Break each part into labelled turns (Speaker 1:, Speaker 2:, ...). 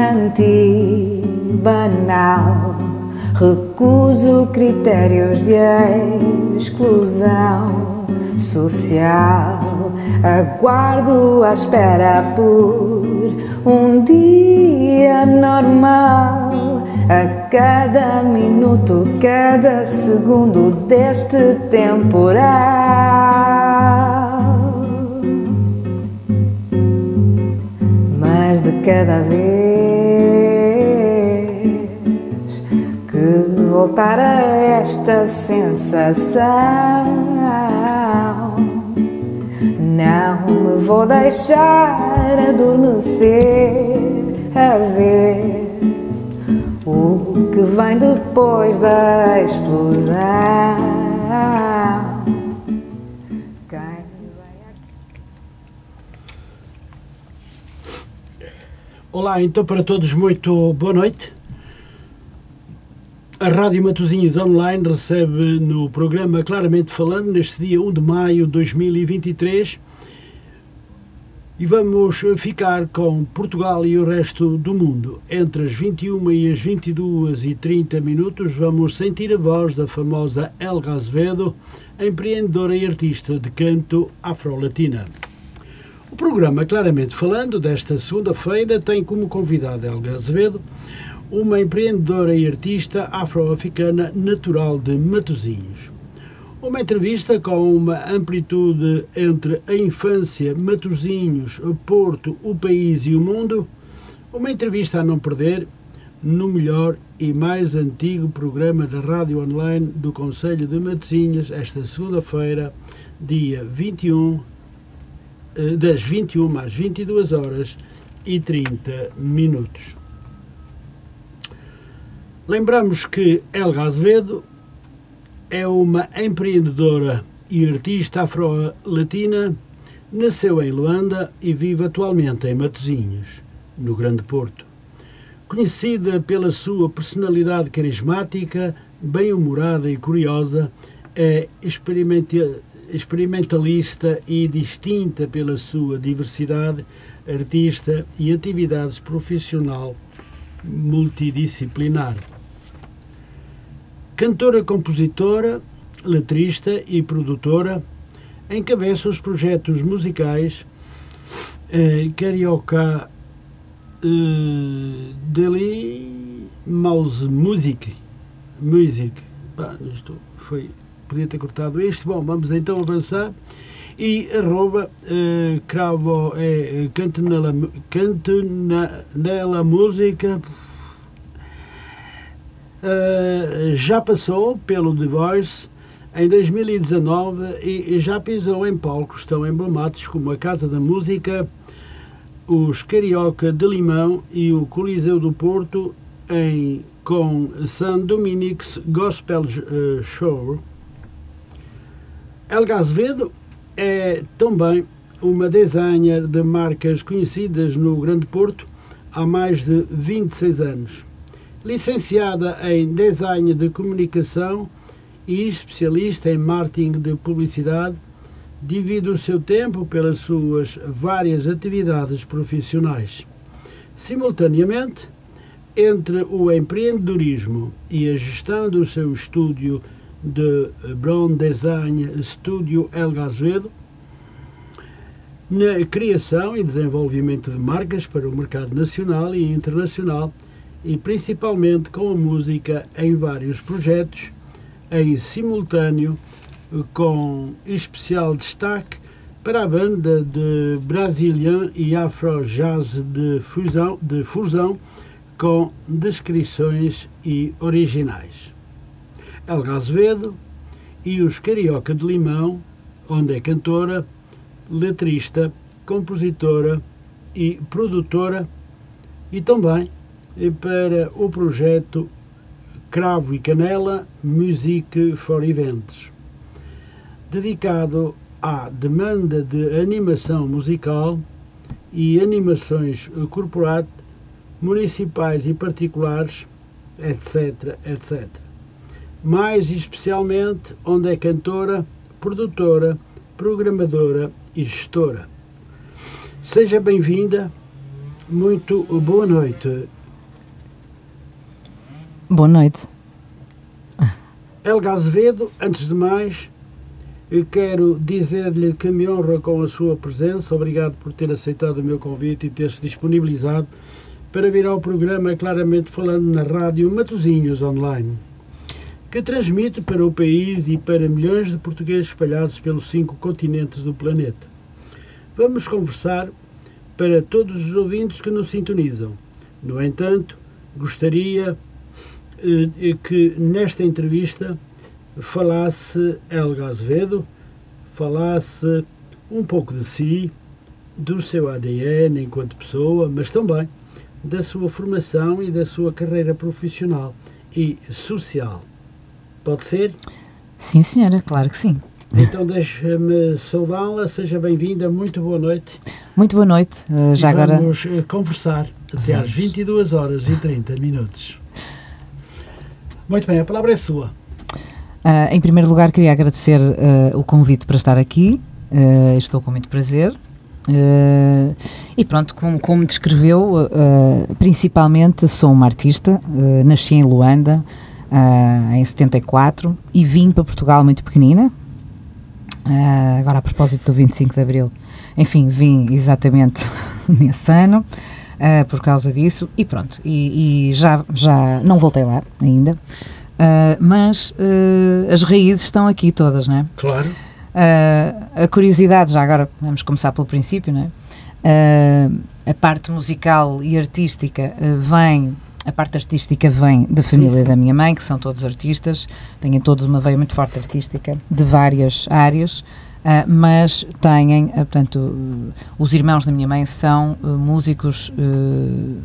Speaker 1: anti-banal. Recuso critérios de exclusão social. Aguardo à espera por um dia normal. A cada minuto, cada segundo deste temporal. Mas de cada vez voltar a esta sensação não me vou deixar adormecer a ver o que vem depois da explosão.
Speaker 2: Olá, então para todos, muito boa noite. A Rádio Matosinhos Online recebe no programa Claramente Falando, neste dia 1 de maio de 2023, e vamos ficar com Portugal e o resto do mundo. Entre as 21 e as 22 e 30 minutos, vamos sentir a voz da famosa Elga Azevedo, empreendedora e artista de canto afro-latina. O programa Claramente Falando, desta segunda-feira, tem como convidada Elga Azevedo, uma empreendedora e artista afro-africana natural de Matosinhos. Uma entrevista com uma amplitude entre a infância, Matosinhos, Porto, o país e o mundo. Uma entrevista a não perder no melhor e mais antigo programa da rádio online do Conselho de Matosinhos, esta segunda-feira, dia 21, eh, das 21 às 22 horas e 30 minutos. Lembramos que Elga Azevedo é uma empreendedora e artista afro-latina, nasceu em Luanda e vive atualmente em Matosinhos, no Grande Porto. Conhecida pela sua personalidade carismática, bem-humorada e curiosa, é experimentalista e distinta pela sua diversidade, artista e atividades profissional multidisciplinar. Cantora, compositora, letrista e produtora, encabeça os projetos musicais eh, Carioca eh, Deli Mouse Music. Music. Bah, isto foi. Podia ter cortado isto. Bom, vamos então avançar. E arroba eh, cravo é canto nela, canto na, nela música uh, já passou pelo The Voice em 2019 e já pisou em palcos tão emblemáticos como a Casa da Música, os Carioca de Limão e o Coliseu do Porto em, com San Dominix Gospel uh, Show. Elga Azevedo é também uma designer de marcas conhecidas no Grande Porto há mais de 26 anos licenciada em Design de Comunicação e especialista em Marketing de Publicidade, divide o seu tempo pelas suas várias atividades profissionais. Simultaneamente, entre o empreendedorismo e a gestão do seu estúdio de Brown Design Studio El Azevedo, na criação e desenvolvimento de marcas para o mercado nacional e internacional, e principalmente com a música em vários projetos, em simultâneo, com especial destaque para a banda de Brazilian e Afro Jazz de fusão, de fusão com descrições e originais. Elga Azevedo e os Carioca de Limão, onde é cantora, letrista, compositora e produtora e também para o projeto Cravo e Canela Music for Events, dedicado à demanda de animação musical e animações corporate, municipais e particulares, etc, etc. Mais especialmente onde é cantora, produtora, programadora e gestora. Seja bem-vinda Muito boa noite.
Speaker 1: Boa noite.
Speaker 2: Helga Azevedo, antes de mais, eu quero dizer-lhe que me honra com a sua presença. Obrigado por ter aceitado o meu convite e ter se disponibilizado para vir ao programa Claramente Falando na Rádio Matozinhos Online, que transmite para o país e para milhões de portugueses espalhados pelos cinco continentes do planeta. Vamos conversar para todos os ouvintes que nos sintonizam. No entanto, gostaria que nesta entrevista falasse Helga Azevedo, falasse um pouco de si, do seu ADN enquanto pessoa, mas também da sua formação e da sua carreira profissional e social. Pode ser?
Speaker 1: Sim, senhora, claro que sim.
Speaker 2: Então deixa-me saudá-la, seja bem-vinda, muito boa noite.
Speaker 1: Muito boa noite. Uh, já
Speaker 2: e
Speaker 1: agora.
Speaker 2: Vamos conversar até às 22 horas e 30 minutos. Muito bem, a palavra é sua.
Speaker 1: Uh, em primeiro lugar, queria agradecer o convite para estar aqui. estou com muito prazer. e pronto, como, como descreveu, principalmente sou uma artista, nasci em Luanda em 74 e vim para Portugal muito pequenina, Uh, agora, a propósito do 25 de Abril, enfim, vim exatamente nesse ano uh, por causa disso e pronto. E, e, já, já não voltei lá ainda, uh, mas as raízes estão aqui todas, não é?
Speaker 2: Claro.
Speaker 1: a curiosidade, já agora vamos começar pelo princípio, não é? a parte musical e artística vem a parte artística vem da família da minha mãe, que são todos artistas, têm todos uma veia muito forte artística, de várias áreas, uh, mas têm, uh, portanto, uh, os irmãos da minha mãe são músicos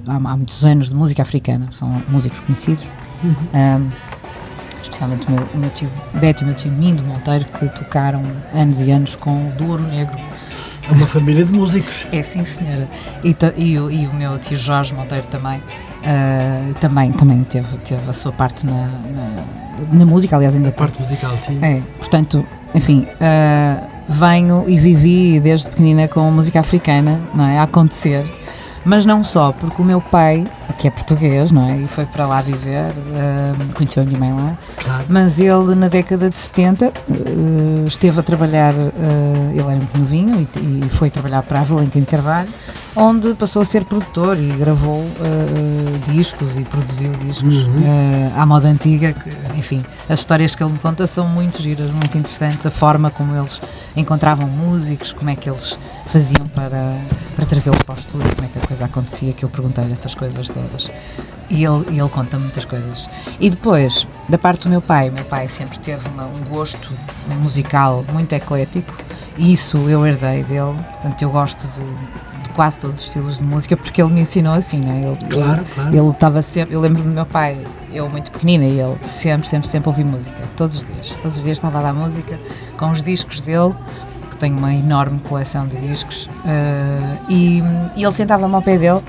Speaker 1: há, há, muitos anos de música africana, são músicos conhecidos. Uhum. especialmente o meu, o meu tio Beto e o meu tio Mindo Monteiro, que tocaram anos e anos com o do Ouro Negro.
Speaker 2: É uma família de músicos.
Speaker 1: É, sim, senhora. E, e, o, e o meu tio Jorge Monteiro também também, também teve, teve a sua parte na, na, na música, aliás, ainda. A
Speaker 2: parte musical, sim.
Speaker 1: É, portanto, enfim, uh, venho e vivi desde pequenina com música africana, não é? A acontecer. Mas não só, porque o meu pai, que é português, não é? E foi para lá viver, uh, conheceu a minha mãe lá.
Speaker 2: Claro.
Speaker 1: Mas ele, na década de 70, esteve a trabalhar, ele era muito novinho e, e foi trabalhar para a Valentim Carvalho onde passou a ser produtor e gravou uh, discos e produziu discos uhum. uh, à moda antiga. Que, enfim, as histórias que ele me conta são muito giras, muito interessantes. A forma como eles encontravam músicos, como é que eles faziam para, para trazê-los para o estúdio, como é que a coisa acontecia, que eu perguntei-lhe essas coisas todas. E ele, ele conta muitas coisas. E depois, da parte do meu pai, meu pai sempre teve uma, um gosto musical muito eclético, e isso eu herdei dele. Portanto, eu gosto de quase todos os estilos de música, porque ele me ensinou assim, né? Ele,
Speaker 2: claro,
Speaker 1: ele,
Speaker 2: claro.
Speaker 1: Ele estava sempre. Eu lembro do meu pai, eu muito pequenina, e ele sempre, sempre, sempre ouvi música, todos os dias. Todos os dias estava a dar música com os discos dele, que tenho uma enorme coleção de discos, uh, e, e, ele sentava-me ao pé dele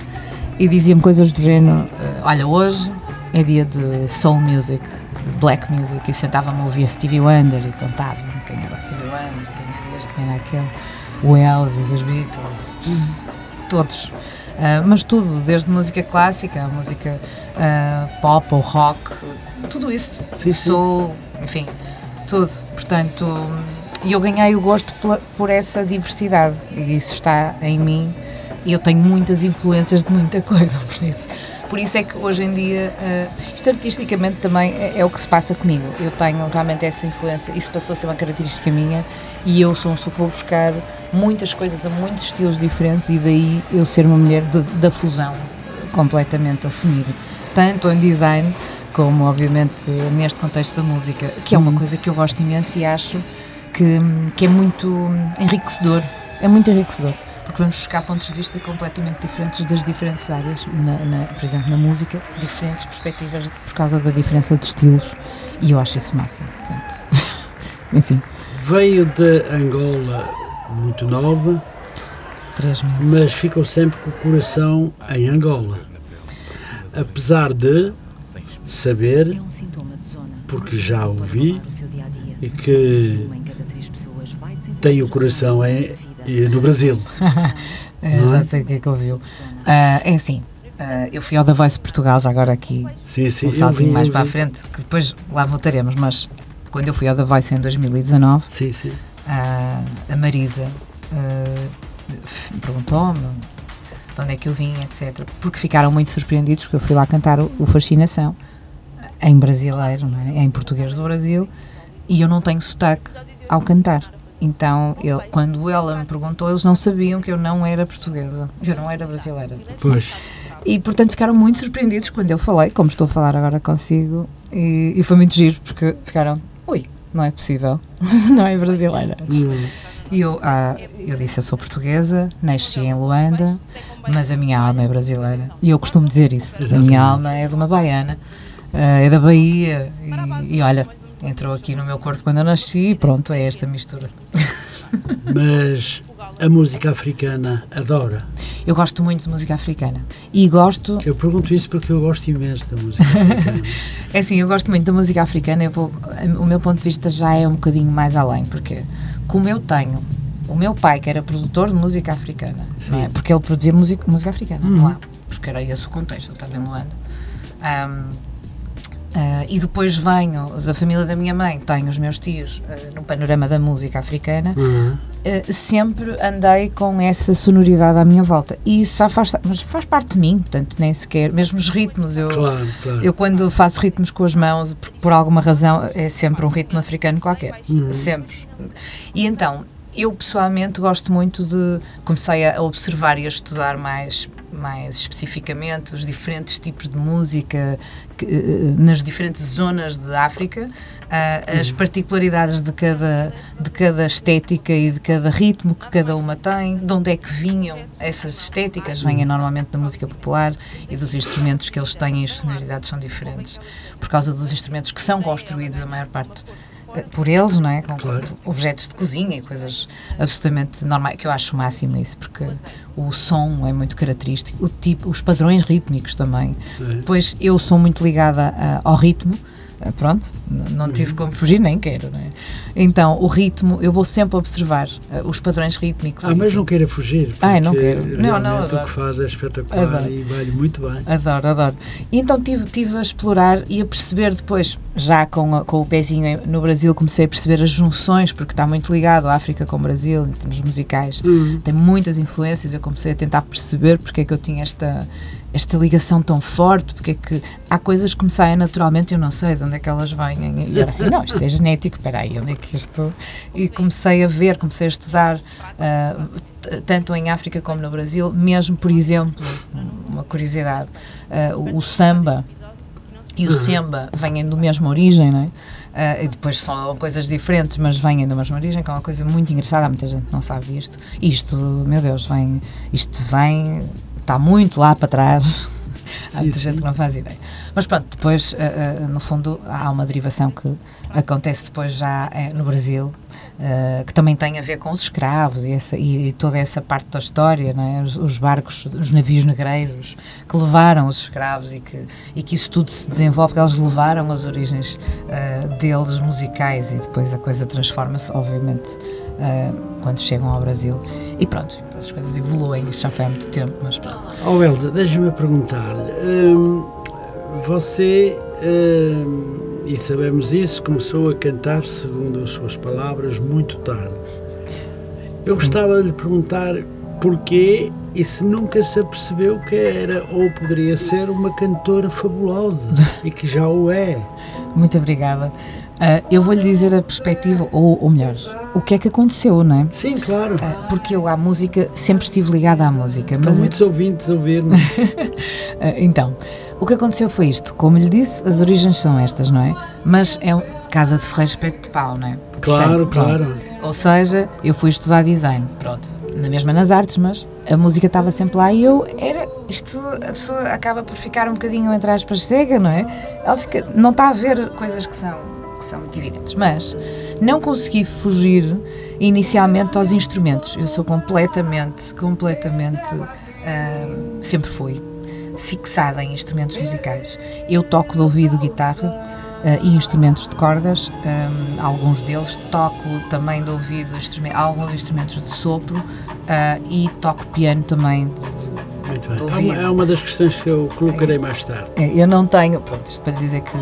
Speaker 1: e dizia-me coisas do género: uh, Olha, hoje é dia de soul music, de black music, e sentava-me a ouvir Stevie Wonder e contava-me quem era o Stevie Wonder, quem era este, quem era aquele o Elvis, os Beatles, todos. Uh, mas tudo, desde música clássica, música uh, pop ou rock, tudo isso.
Speaker 2: Sim,
Speaker 1: Soul, sim. enfim, tudo. Portanto, e eu ganhei o gosto por, por essa diversidade e isso está em mim e eu tenho muitas influências de muita coisa por isso. Por isso é que hoje em dia, uh, isto artisticamente também é, é, o que se passa comigo. Eu tenho realmente essa influência, isso passou a ser uma característica minha e eu sou um que vou buscar muitas coisas a muitos estilos diferentes e daí eu ser uma mulher de, da fusão completamente assumida, tanto em design como obviamente neste contexto da música, que é uma uhum. coisa que eu gosto imenso e acho que, que é muito enriquecedor, é muito enriquecedor porque vamos buscar pontos de vista completamente diferentes das diferentes áreas, na, na, por exemplo, na música, diferentes perspectivas por causa da diferença de estilos, e eu acho isso máximo. Enfim.
Speaker 2: Veio de Angola muito nova,
Speaker 1: Três meses.
Speaker 2: mas ficou sempre com o coração em Angola. Apesar de saber, porque já ouvi, e que tem o coração em, no Brasil.
Speaker 1: Já sei o que é que ouviu. Uh, é assim, uh, eu fui ao The Voice Portugal, já agora aqui
Speaker 2: sim, sim,
Speaker 1: um saltinho mais para a frente, que depois lá voltaremos, mas quando eu fui ao The Voice em 2019,
Speaker 2: sim, sim.
Speaker 1: a Marisa perguntou-me de onde é que eu vim, etc. Porque ficaram muito surpreendidos, porque eu fui lá cantar o, o Fascinação, em brasileiro, é? em português do Brasil, e eu não tenho sotaque ao cantar. Então, eu, quando ela me perguntou, eles não sabiam que eu não era portuguesa, que eu não era brasileira.
Speaker 2: Pois.
Speaker 1: E, portanto, ficaram muito surpreendidos quando eu falei, como estou a falar agora consigo, e, e foi muito giro, porque ficaram, não é possível, não é brasileira. Hum. E eu, ah, eu disse, eu sou portuguesa, nasci em Luanda, mas a minha alma é brasileira. E eu costumo dizer isso, Exatamente. a minha alma é de uma baiana, ah, é da Bahia, e, e olha, entrou aqui no meu corpo quando eu nasci e pronto, é esta mistura.
Speaker 2: Mas a música africana adora.
Speaker 1: Eu gosto muito de música africana. E gosto.
Speaker 2: Eu pergunto isso porque eu gosto imenso da música africana.
Speaker 1: é assim, eu gosto muito da música africana. Eu vou, o meu ponto de vista já é um bocadinho mais além, porque como eu tenho o meu pai, que era produtor de música africana, é? porque ele produzia música, música africana uhum. lá, porque era esse o contexto, ele estava em Luanda. Um, Uh, e depois venho da família da minha mãe, tenho os meus tios uh, no panorama da música africana, uhum. Uh, sempre andei com essa sonoridade à minha volta. E isso já faz, mas faz parte de mim, portanto, nem sequer, mesmo os ritmos, eu,
Speaker 2: claro, claro.
Speaker 1: eu quando faço ritmos com as mãos, por, por, alguma razão, é sempre um ritmo africano qualquer, uhum. sempre. E então, eu pessoalmente gosto muito de. Comecei a observar e a estudar mais, mais especificamente os diferentes tipos de música que, eh, nas diferentes zonas de África, as particularidades de cada, de cada estética e de cada ritmo que cada uma tem, de onde é que vinham essas estéticas, vêm normalmente da música popular e dos instrumentos que eles têm, as sonoridades são diferentes, por causa dos instrumentos que são construídos, a maior parte por eles, não é? Com claro. objetos de cozinha e coisas absolutamente normais, que eu acho o máximo isso, porque o som é muito característico, o tipo, os padrões rítmicos também. É. Pois eu sou muito ligada a, ao ritmo, eh, pronto, não tive como fugir, nem quero, não é? Então, o ritmo, eu vou sempre observar uh, os padrões rítmicos.
Speaker 2: Ah, mas não queira fugir.
Speaker 1: Ah, não quero. Não, não,
Speaker 2: adoro. o que faz é espetacular adoro. e vai muito bem.
Speaker 1: Adoro, adoro. E então tive, tive a explorar e a perceber depois, já com, a, com o pezinho no Brasil, comecei a perceber as junções, porque está muito ligado a África com o Brasil, em termos musicais. Uhum. Tem muitas influências, eu comecei a tentar perceber porque é que eu tinha esta esta ligação tão forte, porque é que há coisas que me saem naturalmente eu não sei de onde é que elas vêm. E era assim, não, isto é genético, espera aí, onde é que isto... E comecei a ver, comecei a estudar, uh, tanto em África como no Brasil, mesmo, por exemplo, uma curiosidade, uh, o, samba e o semba vêm do mesma origem, não é? Uh, e depois são coisas diferentes, mas vêm da mesma origem, que é uma coisa muito engraçada, muita gente não sabe isto. Isto, meu Deus, vem, isto vem está muito lá para trás. há muita gente que não faz ideia. Mas pronto, depois, uh, uh, no fundo, há uma derivação que acontece depois já uh, no Brasil, que também tem a ver com os escravos e, essa, e, e toda essa parte da história, é? os, os, barcos, os navios negreiros que levaram os escravos e que, e que isso tudo se desenvolve, porque eles levaram as origens deles musicais e depois a coisa transforma-se, obviamente, quando chegam ao Brasil. E pronto, as coisas evoluem, isto já foi há muito tempo, mas pronto.
Speaker 2: Oh, Elda, deixa-me perguntar-lhe. Hum, você, hum, e sabemos isso, começou a cantar, segundo as suas palavras, muito tarde. Eu Sim. gostava de lhe perguntar porquê e se nunca se apercebeu que era ou poderia ser uma cantora fabulosa e que já o é.
Speaker 1: Muito obrigada. Uh, eu vou-lhe dizer a perspectiva, ou, ou melhor, o que é que aconteceu, não é?
Speaker 2: Sim, claro.
Speaker 1: Uh, porque eu à música, sempre estive ligada à música.
Speaker 2: Estão mas muitos ouvintes a ouvir-me.
Speaker 1: uh, então, o que aconteceu foi isto. Como lhe disse, as origens são estas, não é? Mas é um, casa de ferreiro espeto de pau, não é?
Speaker 2: Claro, claro.
Speaker 1: Ou seja, eu fui estudar design, pronto. Na mesma nas artes, mas a música estava sempre lá e eu era. Isto, a pessoa acaba por ficar um bocadinho, entre aspas, cega, não é? Ela fica, não está a ver coisas que são são muito evidentes, mas não consegui fugir inicialmente aos instrumentos. Eu sou completamente, completamente, uh, sempre fui fixada em instrumentos musicais. Eu toco de ouvido guitarra, e instrumentos de cordas, um, alguns deles toco também de ouvido alguns instrumentos de sopro e toco piano também
Speaker 2: muito bem. É uma, é uma, das questões que eu colocarei mais tarde.
Speaker 1: É, eu não tenho, pronto, isto para lhe dizer que.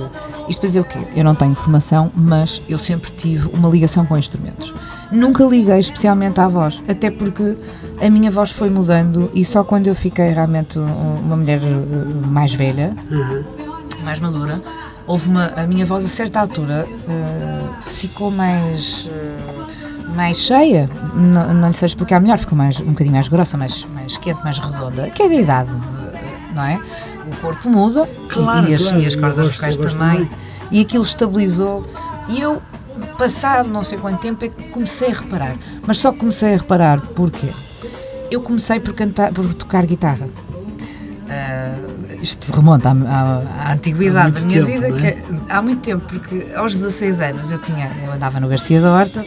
Speaker 1: Isto para dizer o quê? Eu não tenho formação, mas eu sempre tive uma ligação com instrumentos. Nunca liguei especialmente à voz, até porque a minha voz foi mudando e só quando eu fiquei realmente uma mulher eh, mais velha, uhum. mais madura, houve uma. A minha voz a certa altura uh, ficou mais. Uh, mais cheia, não, não lhe sei explicar melhor, ficou mais, um bocadinho mais grossa, mais, mais quente, mais redonda, que é da idade, não é? O corpo muda claro, e, as, claro, e as cordas vocais também, também, e aquilo estabilizou. E eu, passado não sei quanto tempo, é que comecei a reparar. Mas só comecei a reparar porque eu comecei por, cantar, por tocar guitarra. Uh, isto remonta à, à, à antiguidade da minha tempo, vida, é? que, há muito tempo, porque aos 16 anos eu tinha, eu andava no Garcia da Horta,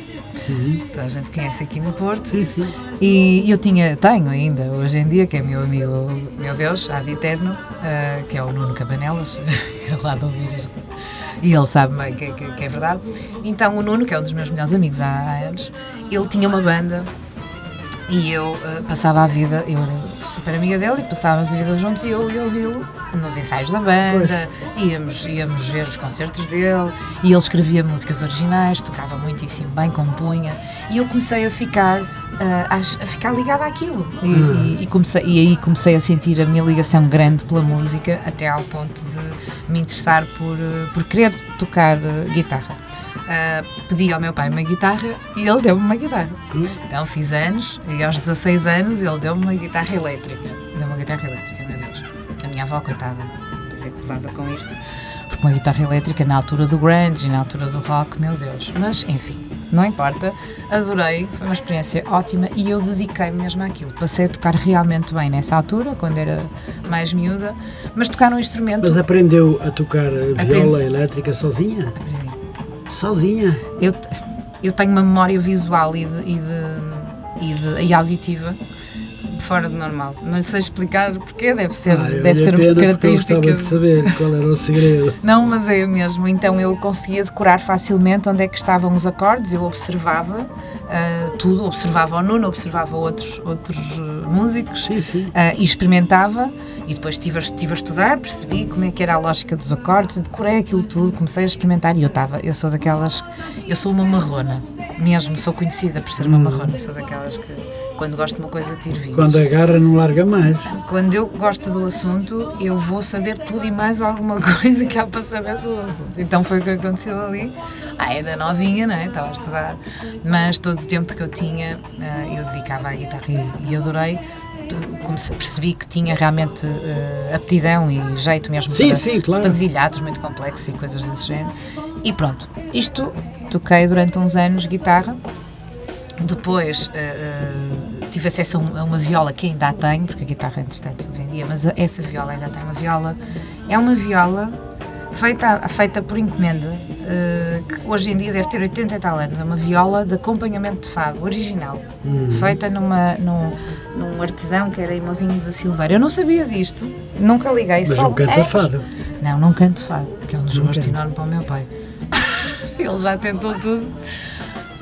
Speaker 1: Uhum. Então a gente conhece aqui no Porto. Sim, sim. E eu tinha, tenho ainda, hoje em dia, que é meu amigo, meu Deus, de eterno, uh, que é o Nuno Cabanelas, lá de ouvir isto. E ele sabe que, que, que, é verdade. Então o Nuno, que é um dos meus melhores amigos há, há anos, ele tinha uma banda e eu uh, passava a vida, eu era super amiga dele e passávamos a vida juntos e eu ia ouvi-lo nos ensaios da banda, íamos, íamos ver os concertos dele e ele escrevia músicas originais, tocava muitíssimo bem, compunha e eu comecei a ficar, a, a, ficar ligada àquilo e, hum. e, e, comecei, e aí comecei a sentir a minha ligação grande pela música até ao ponto de me interessar por, uh, por querer tocar guitarra uh, pedi ao meu pai uma guitarra e ele deu-me uma guitarra. Hum. Então fiz anos e aos 16 anos ele deu-me uma guitarra elétrica. Deu uma guitarra elétrica, minha avó, coitada, dizer que levava com isto. Porque uma guitarra elétrica na altura do grunge e na altura do rock, meu Deus. Mas enfim, não importa. Adorei, foi uma experiência ótima e eu dediquei-me mesmo àquilo. Passei a tocar realmente bem nessa altura, quando era mais miúda, mas tocar um instrumento.
Speaker 2: Mas aprendeu a tocar viola elétrica sozinha?
Speaker 1: Aprendi.
Speaker 2: Sozinha?
Speaker 1: Eu, eu tenho uma memória visual e, de, e, de, e, de, e auditiva fora do normal. Não lhe sei explicar porque deve ser, ah, deve ser uma característica.
Speaker 2: Eu de saber qual era o segredo.
Speaker 1: Não, mas é mesmo. Então eu conseguia decorar facilmente onde é que estavam os acordes, eu observava uh, tudo, observava o Nuno, observava outros, outros uh, músicos
Speaker 2: sim, sim. Uh,
Speaker 1: e experimentava e depois estive a, estive a estudar, percebi como é que era a lógica dos acordes, decorei aquilo tudo, comecei a experimentar e eu estava, eu sou daquelas, eu sou uma marrona, mesmo, sou conhecida por ser uma marrona, sou daquelas que quando gosto de uma coisa tiro vídeos.
Speaker 2: Quando agarra não larga mais.
Speaker 1: Quando eu gosto do assunto, eu vou saber tudo e mais alguma coisa que há para saber sobre o assunto. Então foi o que aconteceu ali. Ah, era novinha, não é? Estava a estudar, mas todo o tempo que eu tinha, ah, eu dedicava à guitarra e adorei comecei, percebi que tinha realmente uh, aptidão e jeito mesmo
Speaker 2: sim,
Speaker 1: para,
Speaker 2: sim, claro.
Speaker 1: para dedilhados muito complexos e coisas desse género. E pronto, isto toquei durante uns anos guitarra, depois uh, tive acesso a, um, a, uma viola que ainda tenho, porque a guitarra entretanto vendia, mas essa viola ainda tem uma viola. É uma viola feita, feita por encomenda, uh, que hoje em dia deve ter 80 e tal anos, é uma viola de acompanhamento de fado, original, uhum. feita numa, num, num artesão que era Imozinho da Silveira. Eu não sabia disto, nunca liguei.
Speaker 2: Mas só, não canta é, fado?
Speaker 1: Não, não canto fado, que é um desgosto enorme para o meu pai. Ele já tentou tudo.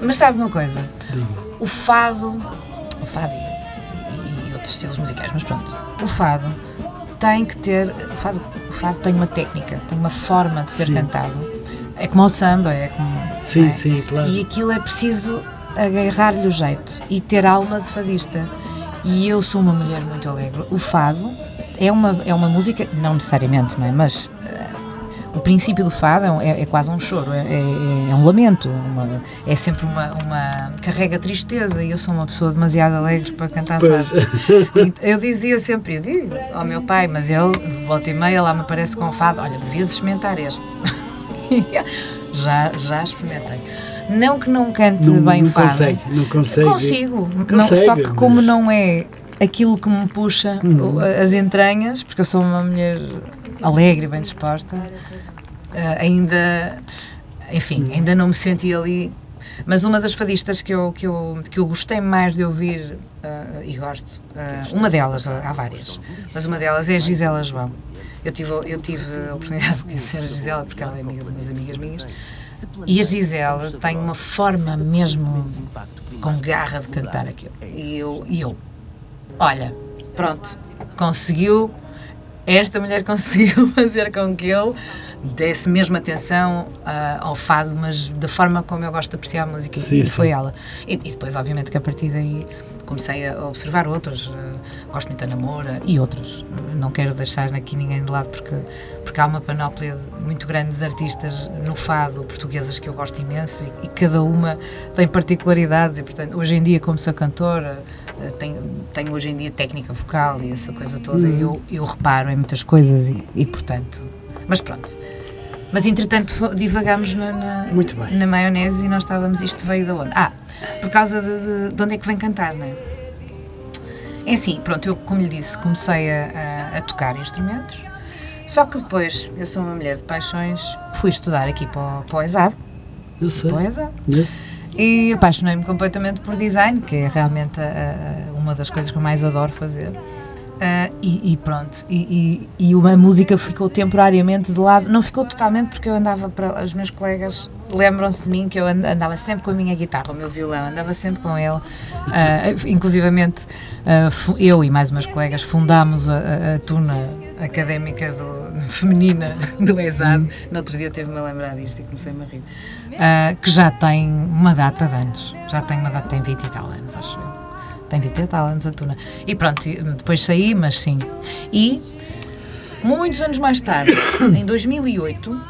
Speaker 1: Mas sabe uma coisa?
Speaker 2: Diga.
Speaker 1: O fado, fado e, e, outros estilos musicais, mas pronto, o fado tem que ter. O fado, o fado tem uma técnica, tem uma forma de ser sim. cantado. É como o samba, é como.
Speaker 2: Sim,
Speaker 1: é?
Speaker 2: sim, claro.
Speaker 1: E aquilo é preciso agarrar-lhe o jeito e ter alma de fadista. E eu sou uma mulher muito alegre. O fado é uma, é uma música, não necessariamente, não é? Mas o princípio do fado é, é quase um choro, é, é, é um lamento, uma, é sempre uma, uma. carrega tristeza e eu sou uma pessoa demasiado alegre para cantar pois. fado. Eu dizia sempre, eu digo ao meu pai, mas ele, volta e meia, lá me aparece com fado, olha, devias experimentar este. já, já experimentei. Não que não cante
Speaker 2: não,
Speaker 1: bem
Speaker 2: não
Speaker 1: fado.
Speaker 2: Consegue, não consegue.
Speaker 1: Consigo, não, só que como mas... não é aquilo que me puxa uhum. as entranhas, porque eu sou uma mulher alegre e bem disposta, ainda, enfim, ainda não me senti ali. Mas uma das fadistas que eu, que eu, que eu gostei mais de ouvir, uh, e gosto, uh, uma delas, há várias, mas uma delas é a Gisela João. Eu tive, eu tive a oportunidade de conhecer a Gisela, porque ela é amiga de umas amigas minhas, e a Gisela tem uma forma mesmo com garra de cantar aquilo. E eu, e eu olha, pronto, conseguiu, esta mulher conseguiu fazer com que eu desse mesmo atenção uh, ao fado, mas da forma como eu gosto de apreciar a música, sim, e foi sim. ela. E, e, depois, obviamente, que a partir daí comecei a observar outros, uh, gosto muito da Namora e outros. Não quero deixar aqui ninguém de lado porque, porque há uma panóplia muito grande de artistas no fado portuguesas que eu gosto imenso e, e cada uma tem particularidades e, portanto, hoje em dia, como sou cantora, uh, tenho, tenho hoje em dia técnica vocal e essa coisa toda, uhum. eu, eu reparo em muitas coisas e, e portanto. Mas pronto. Mas entretanto divagámos na, na, na maionese e nós estávamos. Isto veio de onde? Ah, por causa de, de, de onde é que vem cantar, não é? É assim, pronto, eu, como lhe disse, comecei a, a, a, tocar instrumentos, só que depois, eu sou uma mulher de paixões, fui estudar aqui para o, para o ESAD.
Speaker 2: Eu sei.
Speaker 1: Para o ESAD. Yes. E apaixonei-me completamente por design, que é realmente a, uma das coisas que eu mais adoro fazer. Uh, e, e, pronto, e, e, e, uma música ficou temporariamente de lado, não ficou totalmente porque eu andava para. Os meus colegas lembram-se de mim que eu andava sempre com a minha guitarra, o meu violão, andava sempre com ele. Uh, inclusivamente, uh, eu e mais umas colegas fundámos a, a, académica do, feminina do ESAD. No outro dia teve-me a lembrar disto e comecei-me a rir. que já tem uma data de anos, já tem uma data, tem 20 e tal anos, acho eu tem 20 anos a tuna. E pronto, depois saí, mas sim. E muitos anos mais tarde, em 2008,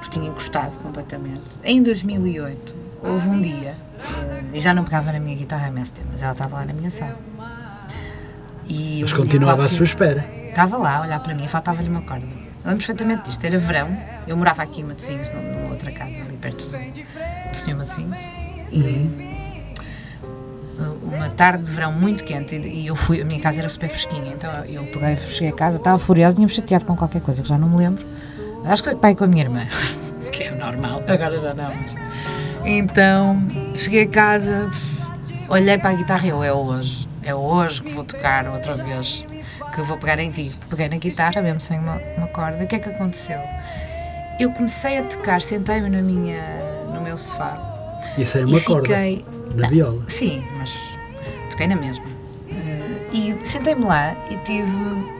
Speaker 1: porque tinha encostado completamente, em 2008 houve um dia, eh, e já não pegava na minha guitarra há tempo, mas ela estava lá na minha sala.
Speaker 2: E mas continuava à sua espera.
Speaker 1: Estava lá a olhar para mim, faltava-lhe uma corda. lembro perfeitamente disto, era verão, eu morava aqui em Matosinhos, numa outra casa, ali perto do, do Senhor Matosinhos, e uma tarde de verão muito quente e eu fui, a minha casa era super fresquinha, então eu peguei, cheguei a casa, estava furiosa, tinha-me chateado com qualquer coisa que já não me lembro. Acho que foi pai com a minha irmã, que é normal, agora já não. Mas... Então cheguei a casa, olhei para a guitarra e eu, é hoje, é hoje que vou tocar outra vez, que vou pegar em ti. Peguei na guitarra, mesmo sem uma, uma corda. O que é que aconteceu? Eu comecei a tocar, sentei-me na minha, no meu sofá.
Speaker 2: E sem uma
Speaker 1: e fiquei,
Speaker 2: corda? Na viola?
Speaker 1: Sim, mas toquei na mesma. Uh, e sentei-me lá e tive,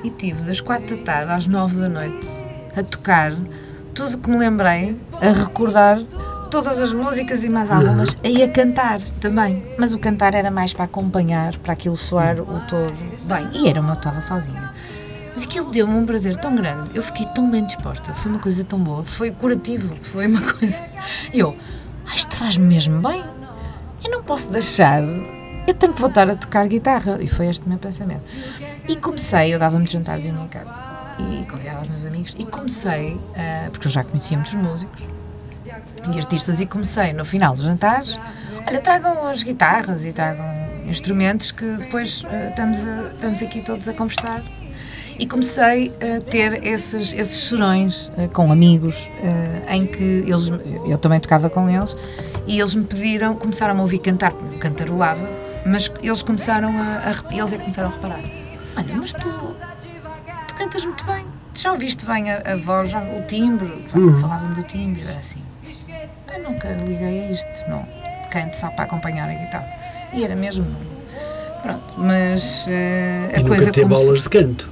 Speaker 1: e tive das quatro da tarde às nove da noite a tocar tudo que me lembrei, a recordar todas as músicas e mais algumas, uhum. e a cantar também. Mas o cantar era mais para acompanhar, para aquilo soar o todo bem. E era uma eu estava sozinha. Mas aquilo deu-me um prazer tão grande, eu fiquei tão bem disposta, foi uma coisa tão boa, foi curativo, foi uma coisa. Eu, ah, isto faz-me mesmo bem, eu não posso deixar, eu tenho que voltar a tocar guitarra. E foi este o meu pensamento. E comecei, eu dava-me jantares em minha casa e convidava os meus amigos e comecei, uh, porque eu já conhecia muitos músicos e artistas, e comecei no final dos jantares: olha, tragam as guitarras e tragam instrumentos que depois uh, estamos, a, estamos aqui todos a conversar. E comecei a ter esses, esses chorões uh, com amigos, em que eles, eu também tocava com eles, e eles me pediram, começaram a ouvir cantar, porque cantarolava, mas eles começaram a, a, eles é que começaram a reparar. Olha, mas tu, tu cantas muito bem. Já ouviste bem a, a voz, já, o timbre? Uhum. Falavam do timbre, era assim. Eu nunca liguei a isto, não. Canto só para acompanhar a guitarra. E era mesmo. Pronto, mas uh,
Speaker 2: a e coisa. Nunca teve aulas de canto?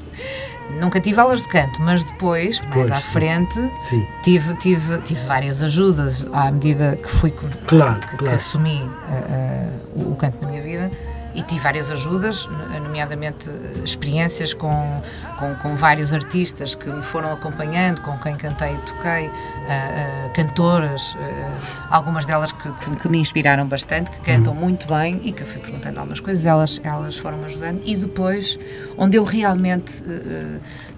Speaker 1: Nunca tive aulas de canto, mas depois, mais pois, à frente, sim. Tive, tive, tive várias ajudas à medida que fui
Speaker 2: claro,
Speaker 1: que,
Speaker 2: claro.
Speaker 1: que assumi uh, uh, o canto na minha vida e tive várias ajudas, nomeadamente experiências com, com, com, vários artistas que me foram acompanhando, com quem cantei e toquei, uh, uh, cantoras, uh, algumas delas que, que, que, me inspiraram bastante, que cantam uhum. muito bem e que eu fui perguntando algumas coisas, elas, elas foram-me ajudando. E depois, onde eu realmente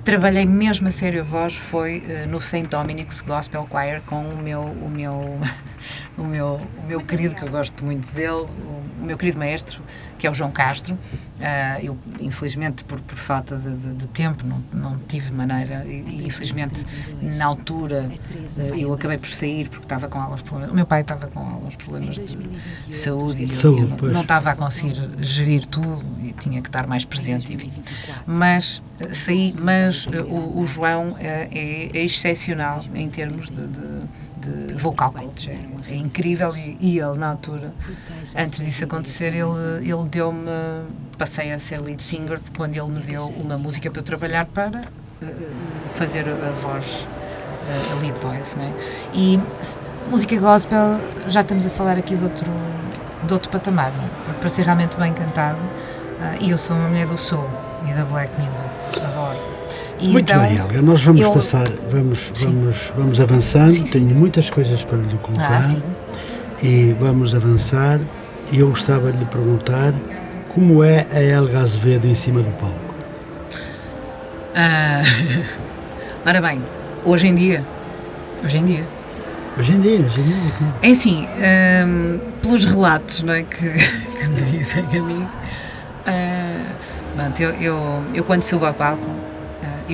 Speaker 1: trabalhei mesmo a sério a voz foi no St. Dominic's Gospel Choir com o meu, o meu, o meu, o meu querido, que eu gosto muito dele, o meu querido maestro, que é o João Castro. Uh, eu, infelizmente, por, por falta de, de, de, tempo, não, não tive maneira, e, infelizmente, na altura, uh, eu acabei por sair porque estava com alguns problemas. O meu pai estava com alguns problemas de saúde e eu, eu não, estava a conseguir gerir tudo e tinha que estar mais presente, enfim. Mas uh, saí, mas o, o, João é, é, excepcional em termos de, de, de vocal coach. É, é incrível e, e, ele, na altura, antes disso acontecer, ele, ele deu-me. Passei a ser lead singer quando ele me deu uma música para eu trabalhar para uh, fazer a voz, a lead voice. Né? E música gospel, já estamos a falar aqui de outro, de outro patamar, é? para ser realmente bem cantado. E eu sou uma mulher do soul e da black music, adoro.
Speaker 2: E Muito então, bem, Helga, nós vamos eu, passar, vamos, vamos, vamos avançando, sim, sim. tenho muitas coisas para lhe colocar ah, e vamos avançar e eu gostava de lhe perguntar como é a Helga Azevedo em cima do palco?
Speaker 1: Ah, ora bem, hoje em dia, hoje em dia,
Speaker 2: Hoje em dia, hoje em dia.
Speaker 1: É assim, um, pelos relatos não é, que, que me dizem a mim, uh, Pronto, eu, eu, eu quando subo ao palco,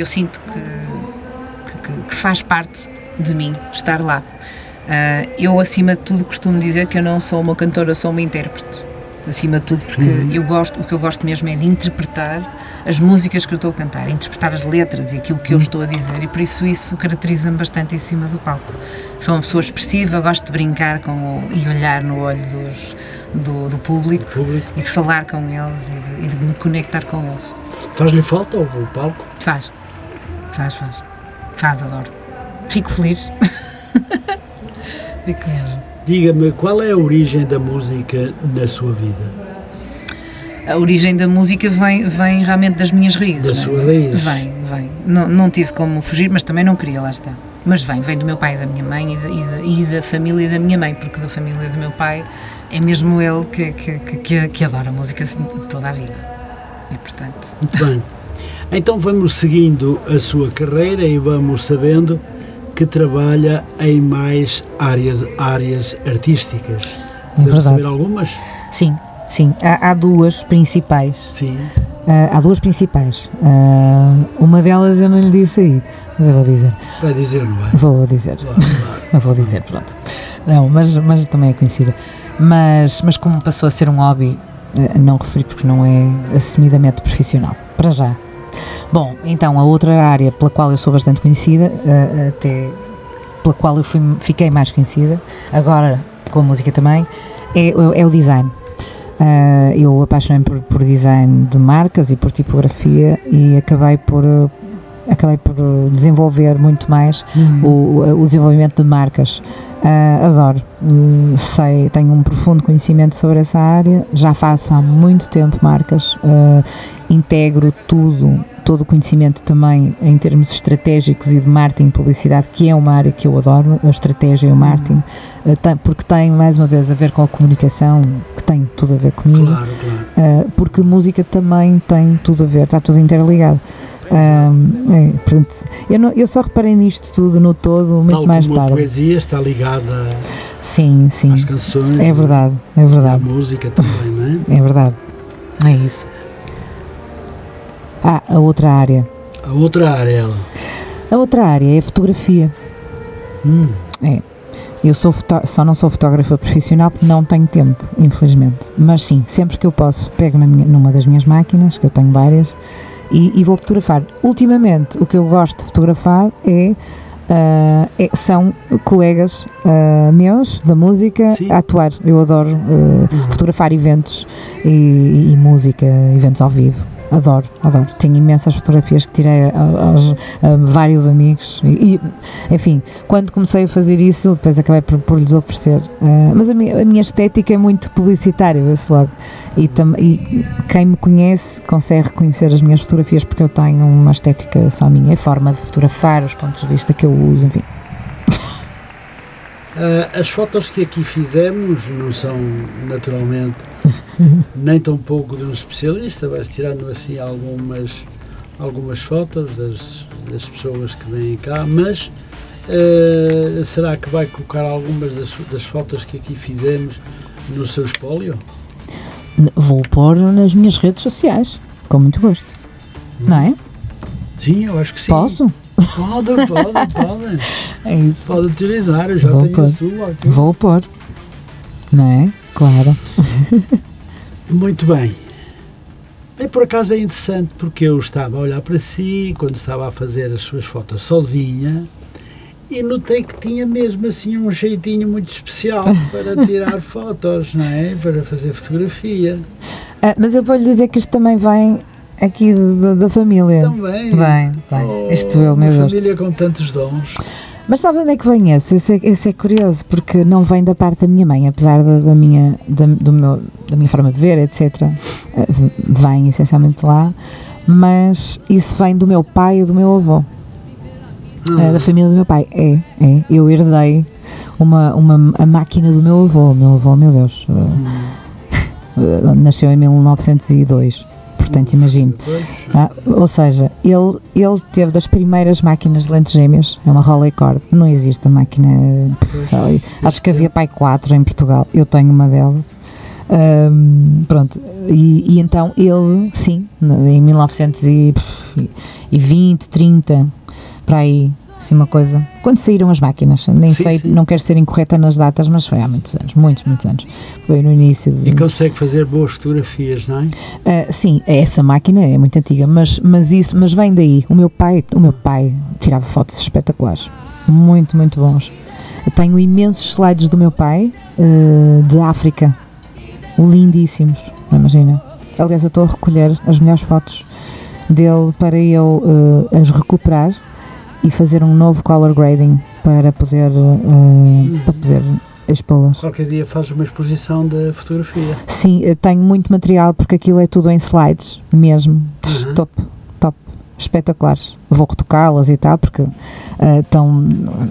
Speaker 1: eu sinto que, que, que, faz parte de mim estar lá. Uh, eu, acima de tudo, costumo dizer que eu não sou uma cantora, sou uma intérprete. Acima de tudo, porque uhum. eu gosto, o que eu gosto mesmo é de interpretar as músicas que eu estou a cantar, interpretar as letras e aquilo que eu uhum. estou a dizer, e por isso isso caracteriza-me bastante em cima do palco. Sou uma pessoa expressiva, gosto de brincar com o, e olhar no olho dos, do, do público, público, e de falar com eles e de, e de me conectar com eles.
Speaker 2: Faz-lhe falta o palco?
Speaker 1: Faz, faz, faz. Faz, adoro. Fico feliz. Fico mesmo.
Speaker 2: Diga-me, qual é a origem da música na sua vida?
Speaker 1: A origem da música vem, vem realmente das minhas raízes.
Speaker 2: Da sua raiz?
Speaker 1: Vem, vem. Não, não tive como fugir, mas também não queria, lá está. Mas vem, vem do meu pai e da minha mãe e da, e da, e da família da minha mãe, porque da família do meu pai é mesmo ele que, que, que, que adora a música toda a vida. E portanto.
Speaker 2: Muito bem. Então vamos seguindo a sua carreira e vamos sabendo que trabalha em mais áreas, áreas artísticas.
Speaker 1: É Deve
Speaker 2: saber algumas?
Speaker 1: Sim, sim. Há, há duas principais.
Speaker 2: Sim.
Speaker 1: Uh, há duas principais. Uh, uma delas eu não lhe disse aí, mas eu vou dizer.
Speaker 2: Vai dizer, não é?
Speaker 1: Vou dizer. vou dizer, pronto. Não, mas, mas também é conhecida mas, mas como passou a ser um hobby, eh, não referi porque não é assumidamente profissional, para já. Bom, então a outra área pela qual eu sou bastante conhecida, eh, até pela qual eu fui, fiquei mais conhecida, agora com a música também, é, é o design. Uh, eu apaixonei por, por design de marcas e por tipografia e acabei por, acabei por desenvolver muito mais uhum. o, o desenvolvimento de marcas. Uh, adoro, uh, sei, tenho um profundo conhecimento sobre essa área, já faço há muito tempo marcas, uh, integro tudo, todo o conhecimento também em termos estratégicos e de marketing e publicidade, que é uma área que eu adoro, a estratégia e o marketing, tem, porque tem mais uma vez a ver com a comunicação, que tem tudo a ver comigo,
Speaker 2: claro, claro.
Speaker 1: porque música também tem tudo a ver, está tudo interligado. Um, é, portanto, eu, não, eu só reparei nisto tudo no todo muito
Speaker 2: Tal
Speaker 1: mais tarde. A
Speaker 2: poesia está ligada
Speaker 1: sim, sim.
Speaker 2: às canções.
Speaker 1: É verdade, é verdade.
Speaker 2: A música também, não é?
Speaker 1: É verdade. É isso. Ah, a outra área.
Speaker 2: A outra área, ela.
Speaker 1: A outra área é a fotografia.
Speaker 2: Hum.
Speaker 1: É. Eu sou só não sou fotógrafa profissional porque não tenho tempo, infelizmente. Mas sim, sempre que eu posso, pego minha, numa das minhas máquinas, que eu tenho várias, e, e, vou fotografar. Ultimamente, o que eu gosto de fotografar é. Uh, é são colegas uh, meus da música Sim. a atuar. Eu adoro uh, uhum. fotografar eventos e, e música, eventos ao vivo. Adoro, adoro. Tenho imensas fotografias que tirei aos, a vários amigos. E, e, enfim, quando comecei a fazer isso, depois acabei por, por lhes oferecer. Uh, mas a minha, a minha, estética é muito publicitária, vê-se logo. E, tam, e quem me conhece consegue reconhecer as minhas fotografias porque eu tenho uma estética só minha. É forma de fotografar, os pontos de vista que eu uso, enfim.
Speaker 2: Uh, as fotos que aqui fizemos não são naturalmente nem tão pouco de um especialista, vais tirando assim algumas, algumas fotos das, das pessoas que vêm cá, mas uh, será que vai colocar algumas das, das fotos que aqui fizemos no seu espólio?
Speaker 1: Vou pôr nas minhas redes sociais, com muito gosto. Hum. Não é?
Speaker 2: Sim, eu acho que sim.
Speaker 1: Posso?
Speaker 2: Pode, pode, pode.
Speaker 1: É isso.
Speaker 2: Pode utilizar, eu já Vou tenho pôr. a sua aqui.
Speaker 1: Vou pôr. Não é? Claro.
Speaker 2: Muito bem. E por acaso é interessante porque eu estava a olhar para si quando estava a fazer as suas fotos sozinha e notei que tinha mesmo assim um jeitinho muito especial para tirar fotos, não é? Para fazer fotografia.
Speaker 1: Ah, mas eu vou-lhe dizer que isto também vem aqui de- de- da família.
Speaker 2: Também.
Speaker 1: Vem, vem.
Speaker 2: Oh,
Speaker 1: Isto eu, meu Deus.
Speaker 2: família com tantos dons.
Speaker 1: Mas sabe onde é que vem esse? Esse é, esse é curioso, porque não vem da parte da minha mãe, apesar da, da minha, da, do meu, da minha forma de ver, etc. eh, Vem essencialmente lá, mas isso vem do meu pai e do meu avô, eh, da família do meu pai. É, é. Eu herdei uma, uma, a máquina do meu avô. Meu avô, meu Deus, eh, eh, nasceu em 1902, portanto, imagino. Ah, ou seja, ele, ele teve das primeiras máquinas de lentes gêmeas, é uma Rolleicord, não existe a máquina, acho que havia pai 4 em Portugal, eu tenho uma delas. Ahm, pronto, e, e então ele, sim, em 1920, 30, para aí, assim uma coisa. Quando saíram as máquinas, nem
Speaker 2: Sim,
Speaker 1: sei,
Speaker 2: sim.
Speaker 1: não quero ser incorreta nas datas, mas foi há muitos anos, muitos, muitos anos. Foi no início de.
Speaker 2: E consegue fazer boas fotografias, não é?
Speaker 1: Ah, sim, essa máquina é muito antiga, mas, mas isso, mas vem daí. O meu pai, o meu pai tirava fotos espetaculares, muito, muito bons. Tenho imensos slides do meu pai ah, de África, lindíssimos, não imagina. Aliás, eu estou a recolher as melhores fotos dele para eu ah, as recuperar e fazer um novo color grading para poder, ah, para poder expô-las.
Speaker 2: Qualquer dia faz uma exposição da fotografia.
Speaker 1: Sim, tenho muito material porque aquilo é tudo em slides mesmo.
Speaker 2: Uhum.
Speaker 1: Top, top. Espetaculares. Vou retocá-las e tal, porque estão,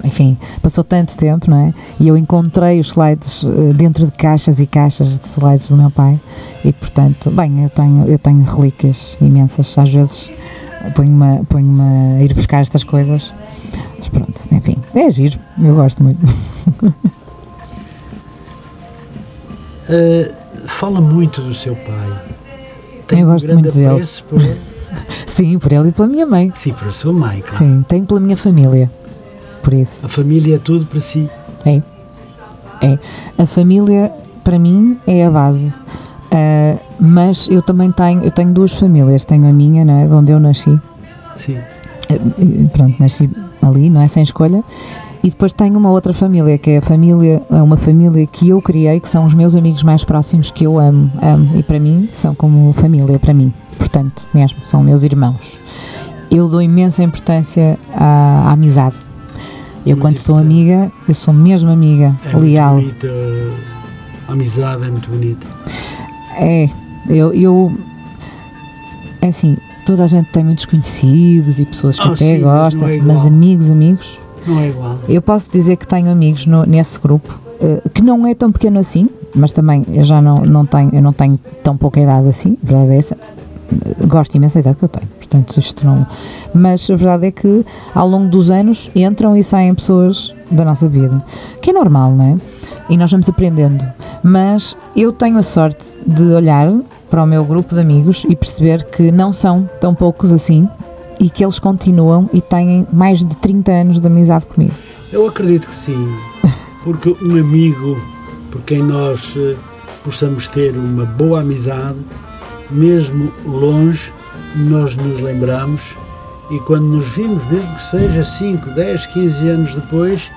Speaker 1: enfim, passou tanto tempo, não é? E eu encontrei os slides ah, dentro de caixas e caixas de slides do meu pai e, portanto, bem, eu tenho, eu tenho relíquias imensas. Às vezes ponho-me ponho a ir buscar estas coisas. Mas pronto, enfim, é giro, eu gosto muito.
Speaker 2: Uh, fala muito do seu pai. Tem
Speaker 1: Eu
Speaker 2: um
Speaker 1: gosto
Speaker 2: grande
Speaker 1: muito dele.
Speaker 2: por.
Speaker 1: Sim, por ele e pela minha mãe.
Speaker 2: Sim, para a sua mãe, claro.
Speaker 1: Sim, tenho pela minha família. Por isso.
Speaker 2: A família é tudo para si.
Speaker 1: A família, para mim, é a base. Ah, mas eu também tenho, eu tenho duas famílias. Tenho a minha, não é? De onde eu nasci.
Speaker 2: Sim.
Speaker 1: E pronto, nasci ali, não é? Sem escolha. E depois tenho uma outra família, que é a família, é uma família que eu criei, que são os meus amigos mais próximos, que eu amo, amo. E para mim, são como família, para mim. Portanto, mesmo, são meus irmãos. Eu dou imensa importância à, à amizade. Eu,
Speaker 2: Muito
Speaker 1: quando sou amiga, eu sou mesmo amiga,
Speaker 2: É
Speaker 1: leal.
Speaker 2: muito bonita. A amizade é muito bonita.
Speaker 1: É, eu, eu. É assim, toda a gente tem muitos conhecidos e pessoas que
Speaker 2: Ah,
Speaker 1: até
Speaker 2: sim, mas
Speaker 1: gostam,
Speaker 2: não é
Speaker 1: mas, amigos, amigos.
Speaker 2: Não é igual.
Speaker 1: Eu posso dizer que tenho amigos no- nesse grupo, eh, que não é tão pequeno assim, mas também eu já não, não tenho, eu não tenho tão pouca idade assim, a verdade é essa. Gosto imensa da idade que eu tenho, portanto isto não. Mas a verdade é que ao longo dos anos entram e saem pessoas da nossa vida, que é normal, não é? E nós vamos aprendendo. Mas eu tenho a sorte de olhar para o meu grupo de amigos e perceber que não são tão poucos assim e que eles continuam e têm mais de 30 anos de amizade comigo.
Speaker 2: Eu acredito que sim. Porque um amigo por quem nós eh, possamos ter uma boa amizade, mesmo longe, nós nos lembramos e quando nos vimos, mesmo que seja 5, 10, 15 anos depois,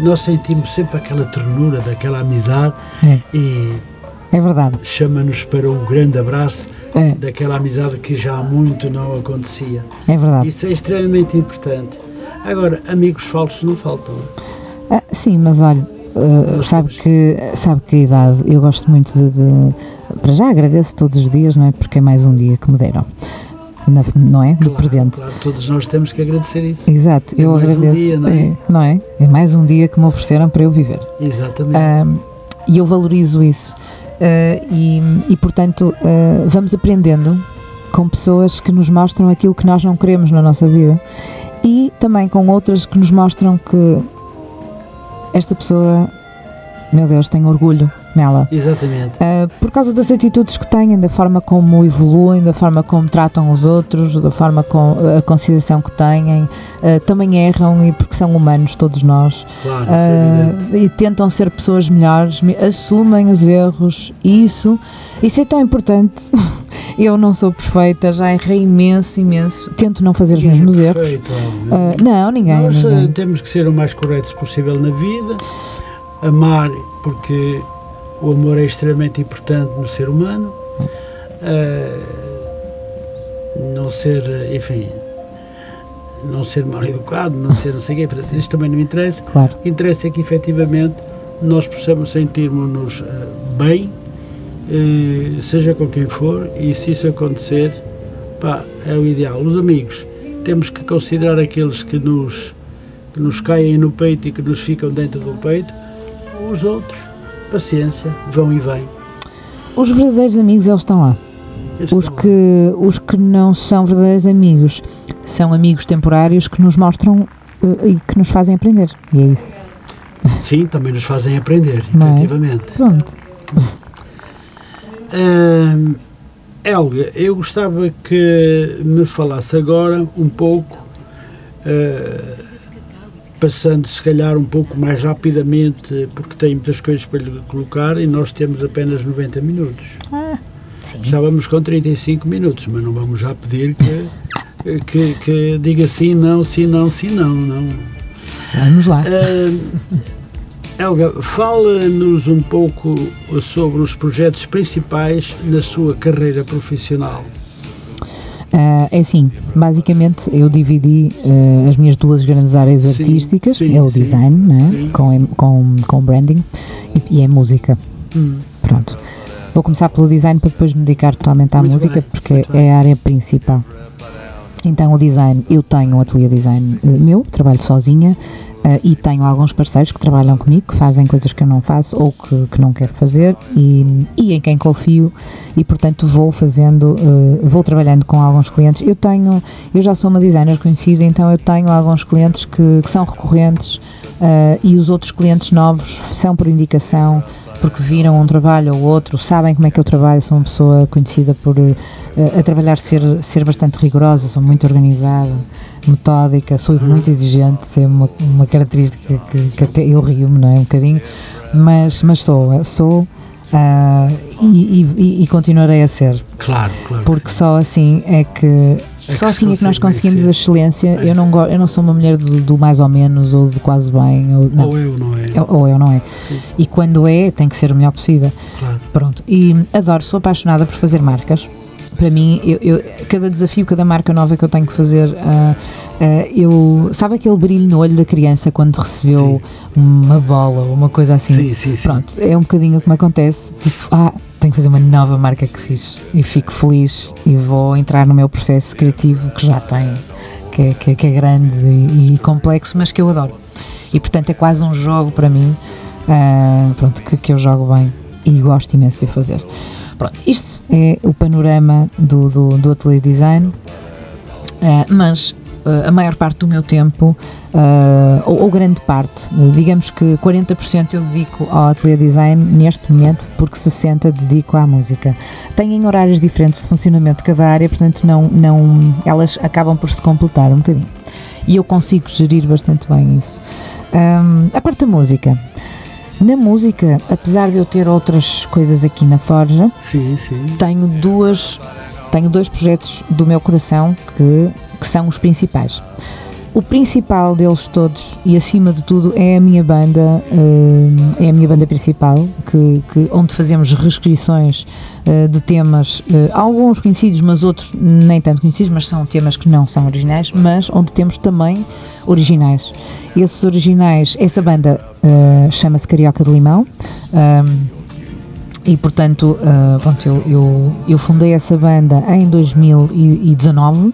Speaker 2: nós sentimos sempre aquela ternura daquela amizade
Speaker 1: É.
Speaker 2: e
Speaker 1: É verdade.
Speaker 2: chama-nos para um grande abraço
Speaker 1: É,
Speaker 2: daquela amizade que já há muito não acontecia.
Speaker 1: é verdade.
Speaker 2: Isso é extremamente importante. Agora, amigos falsos não faltam.
Speaker 1: Ah, sim, mas olha, uh, sabe que, sabe que a idade, eu gosto muito de, de- Para já agradeço todos os dias, não é? Porque é mais um dia que me deram, na- não é? Do
Speaker 2: Claro,
Speaker 1: presente.
Speaker 2: claro, todos nós temos que agradecer isso.
Speaker 1: Exato,
Speaker 2: É
Speaker 1: eu
Speaker 2: mais um
Speaker 1: agradeço.
Speaker 2: dia, não é?
Speaker 1: é, não é? É mais um dia que me ofereceram para eu viver.
Speaker 2: Exatamente.
Speaker 1: E eu valorizo isso. Ah, e, e, portanto, ah, vamos aprendendo com pessoas que nos mostram aquilo que nós não queremos na nossa vida e também com outras que nos mostram que esta pessoa, meu Deus, tem orgulho nela.
Speaker 2: Exatamente.
Speaker 1: Uh, por causa das atitudes que têm, da forma como evoluem, da forma como tratam os outros, da forma com a consideração que têm, uh, também erram e porque são humanos todos nós
Speaker 2: Claro, é
Speaker 1: uh, e tentam ser pessoas melhores, me- assumem os erros isso, isso é tão importante. Eu não sou perfeita, já errei imenso, imenso. Tento não fazer os
Speaker 2: Ninguém é
Speaker 1: mesmos erros.
Speaker 2: perfeito, óbvio.
Speaker 1: Uh, não, ninguém,
Speaker 2: Nós
Speaker 1: ninguém.
Speaker 2: temos que ser o mais corretos possível na vida, amar, porque o amor é extremamente importante no ser humano, eh, não ser, enfim, não ser mal educado, não ser não sei o quê, portanto, isto também não interessa.
Speaker 1: Claro.
Speaker 2: O que interessa é que efetivamente nós possamos sentirmos-nos eh, bem, eh, seja com quem for, e se isso acontecer, pá, é o ideal. Os amigos, temos que considerar aqueles que nos, que nos caem no peito e que nos ficam dentro do peito, os outros, paciência, vão e vêm.
Speaker 1: Os verdadeiros amigos, eles estão lá.
Speaker 2: Eles
Speaker 1: Os
Speaker 2: estão lá.
Speaker 1: que, os que não são verdadeiros amigos são amigos temporários que nos mostram uh, e que nos fazem aprender. E é isso.
Speaker 2: Sim, também nos fazem aprender,
Speaker 1: Não é?
Speaker 2: efetivamente.
Speaker 1: Pronto.
Speaker 2: Hum, Helga, eu gostava que me falasse agora um pouco, eh, passando se calhar um pouco mais rapidamente, porque tenho muitas coisas para lhe colocar e nós temos apenas 90 minutos.
Speaker 1: Sim.
Speaker 2: Já vamos com 35 minutos, mas não vamos já pedir que, que, que diga sim, não, sim, não, sim, não. não.
Speaker 1: Vamos lá.
Speaker 2: Hum, Helga, fala-nos um pouco sobre os projetos principais na sua carreira profissional.
Speaker 1: Ah, é assim, basicamente eu dividi ah, as minhas duas grandes áreas
Speaker 2: Sim,
Speaker 1: artísticas,
Speaker 2: sim,
Speaker 1: é o design, né? com, com, com branding e, e é música.
Speaker 2: Hum,
Speaker 1: Pronto. Vou começar pelo design para depois me dedicar totalmente à
Speaker 2: Muito
Speaker 1: música,
Speaker 2: bem,
Speaker 1: porque é a área principal. Então, o design, eu tenho um ateliê de design eh, meu, trabalho sozinha eh, e tenho alguns parceiros que trabalham comigo, que fazem coisas que eu não faço ou que, que não quero fazer e, e em quem confio e, portanto, vou fazendo, eh, vou trabalhando com alguns clientes. Eu tenho, eu já sou uma designer conhecida, então eu tenho alguns clientes que, que são recorrentes eh, e os outros clientes novos são por indicação porque viram um trabalho ou outro, sabem como é que eu trabalho, sou uma pessoa conhecida por a trabalhar ser, ser bastante rigorosa, sou muito organizada, metódica, sou muito exigente, é uma, uma característica que, que até eu rio-me, não é? Um bocadinho, mas, mas sou, sou ah, e, e, e continuarei a ser,
Speaker 2: claro, claro.
Speaker 1: porque só assim é que.
Speaker 2: É
Speaker 1: só
Speaker 2: que
Speaker 1: assim é que nós conseguimos a excelência. Eu não, go- eu não sou uma mulher do, do mais ou menos ou do quase bem. Ou, não.
Speaker 2: Ou eu, não é?
Speaker 1: Ou- ou eu, não é? E quando é, tem que ser o melhor possível.
Speaker 2: Claro.
Speaker 1: Pronto, e adoro, sou apaixonada por fazer marcas. Para mim, eu, eu- cada desafio, cada marca nova que eu tenho que fazer, ah, ah, eu. Sabe aquele brilho no olho da criança quando recebeu uma bola ou uma coisa assim?
Speaker 2: Sim, sim, sim.
Speaker 1: Pronto, é um bocadinho o que me acontece. Tipo, ah, tenho que fazer uma nova marca que fiz. E fico feliz e vou entrar no meu processo criativo que já tenho, que é, que é- que é grande e, e complexo, mas que eu adoro. E portanto é quase um jogo para mim, ah, pronto, que, que eu jogo bem e gosto imenso de fazer. Pronto, isto é o panorama do, do, do Atelier Design, ah, mas ah, a maior parte do meu tempo, ah, ou, ou grande parte, digamos que 40% eu dedico ao Atelier Design neste momento, porque 60% dedico à música. Têm horários diferentes de funcionamento de cada área, portanto não, não, elas acabam por se completar um bocadinho. E eu consigo gerir bastante bem isso. Ahm, a parte da música. Na música, apesar de eu ter outras coisas aqui na Forja,
Speaker 2: Sim, sim.
Speaker 1: tenho duas tenho dois projetos do meu coração que, que são os principais o principal deles todos e acima de tudo é a minha banda eh, é a minha banda principal que, que- onde fazemos reescrições eh, de temas eh, alguns conhecidos mas outros nem tanto conhecidos mas são temas que não são originais mas onde temos também originais. Esses originais essa banda chama-se Carioca de Limão Ahm, e portanto, pronto, eu, eu, eu fundei essa banda em 2019,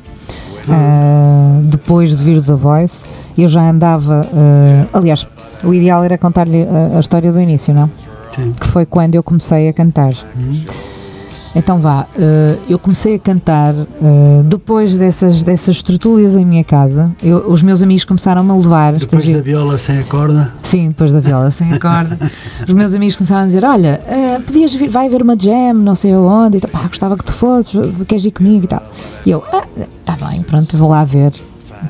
Speaker 1: ah, depois de vir do The Voice. Eu já andava, ah, aliás, o ideal era contar-lhe a, a história do início, não?
Speaker 2: Sim.
Speaker 1: Que foi quando eu comecei a cantar. Então vá, uh, eu comecei a cantar uh, depois dessas, dessas tertúlias em minha casa. Eu, os meus amigos começaram-me a levar.
Speaker 2: Depois da viola sem a corda?
Speaker 1: Sim, depois da viola sem a corda. os meus amigos começaram a dizer: Olha, uh, podias vir, vai haver uma jam, não sei aonde, e tal. Pá, gostava que tu fosses, queres ir comigo e tal. E eu, ah, tá bem, pronto, vou lá ver.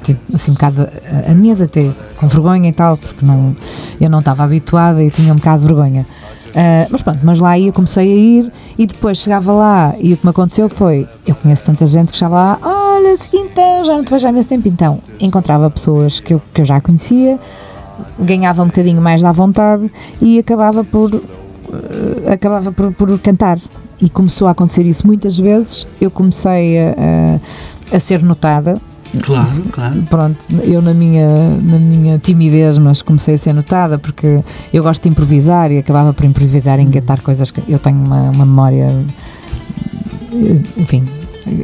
Speaker 1: Tipo, assim, um bocado a, a medo até, com vergonha e tal, porque não, eu não estava habituada e tinha um bocado de vergonha. Uh, mas pronto, mas lá eu comecei a ir e depois chegava lá e o que me aconteceu foi, eu conheço tanta gente que estava lá, olha, então, já não te vejo há imenso tempo, então encontrava pessoas que eu, que eu já conhecia, ganhava um bocadinho mais da vontade e acabava por, uh, acabava por, por cantar. E começou a acontecer isso muitas vezes, eu comecei a, a, a ser notada
Speaker 2: Claro, claro.
Speaker 1: Pronto, eu na minha, na minha timidez, mas comecei a ser notada porque eu gosto de improvisar e acabava por improvisar e engatar coisas que eu tenho uma, uma memória, enfim,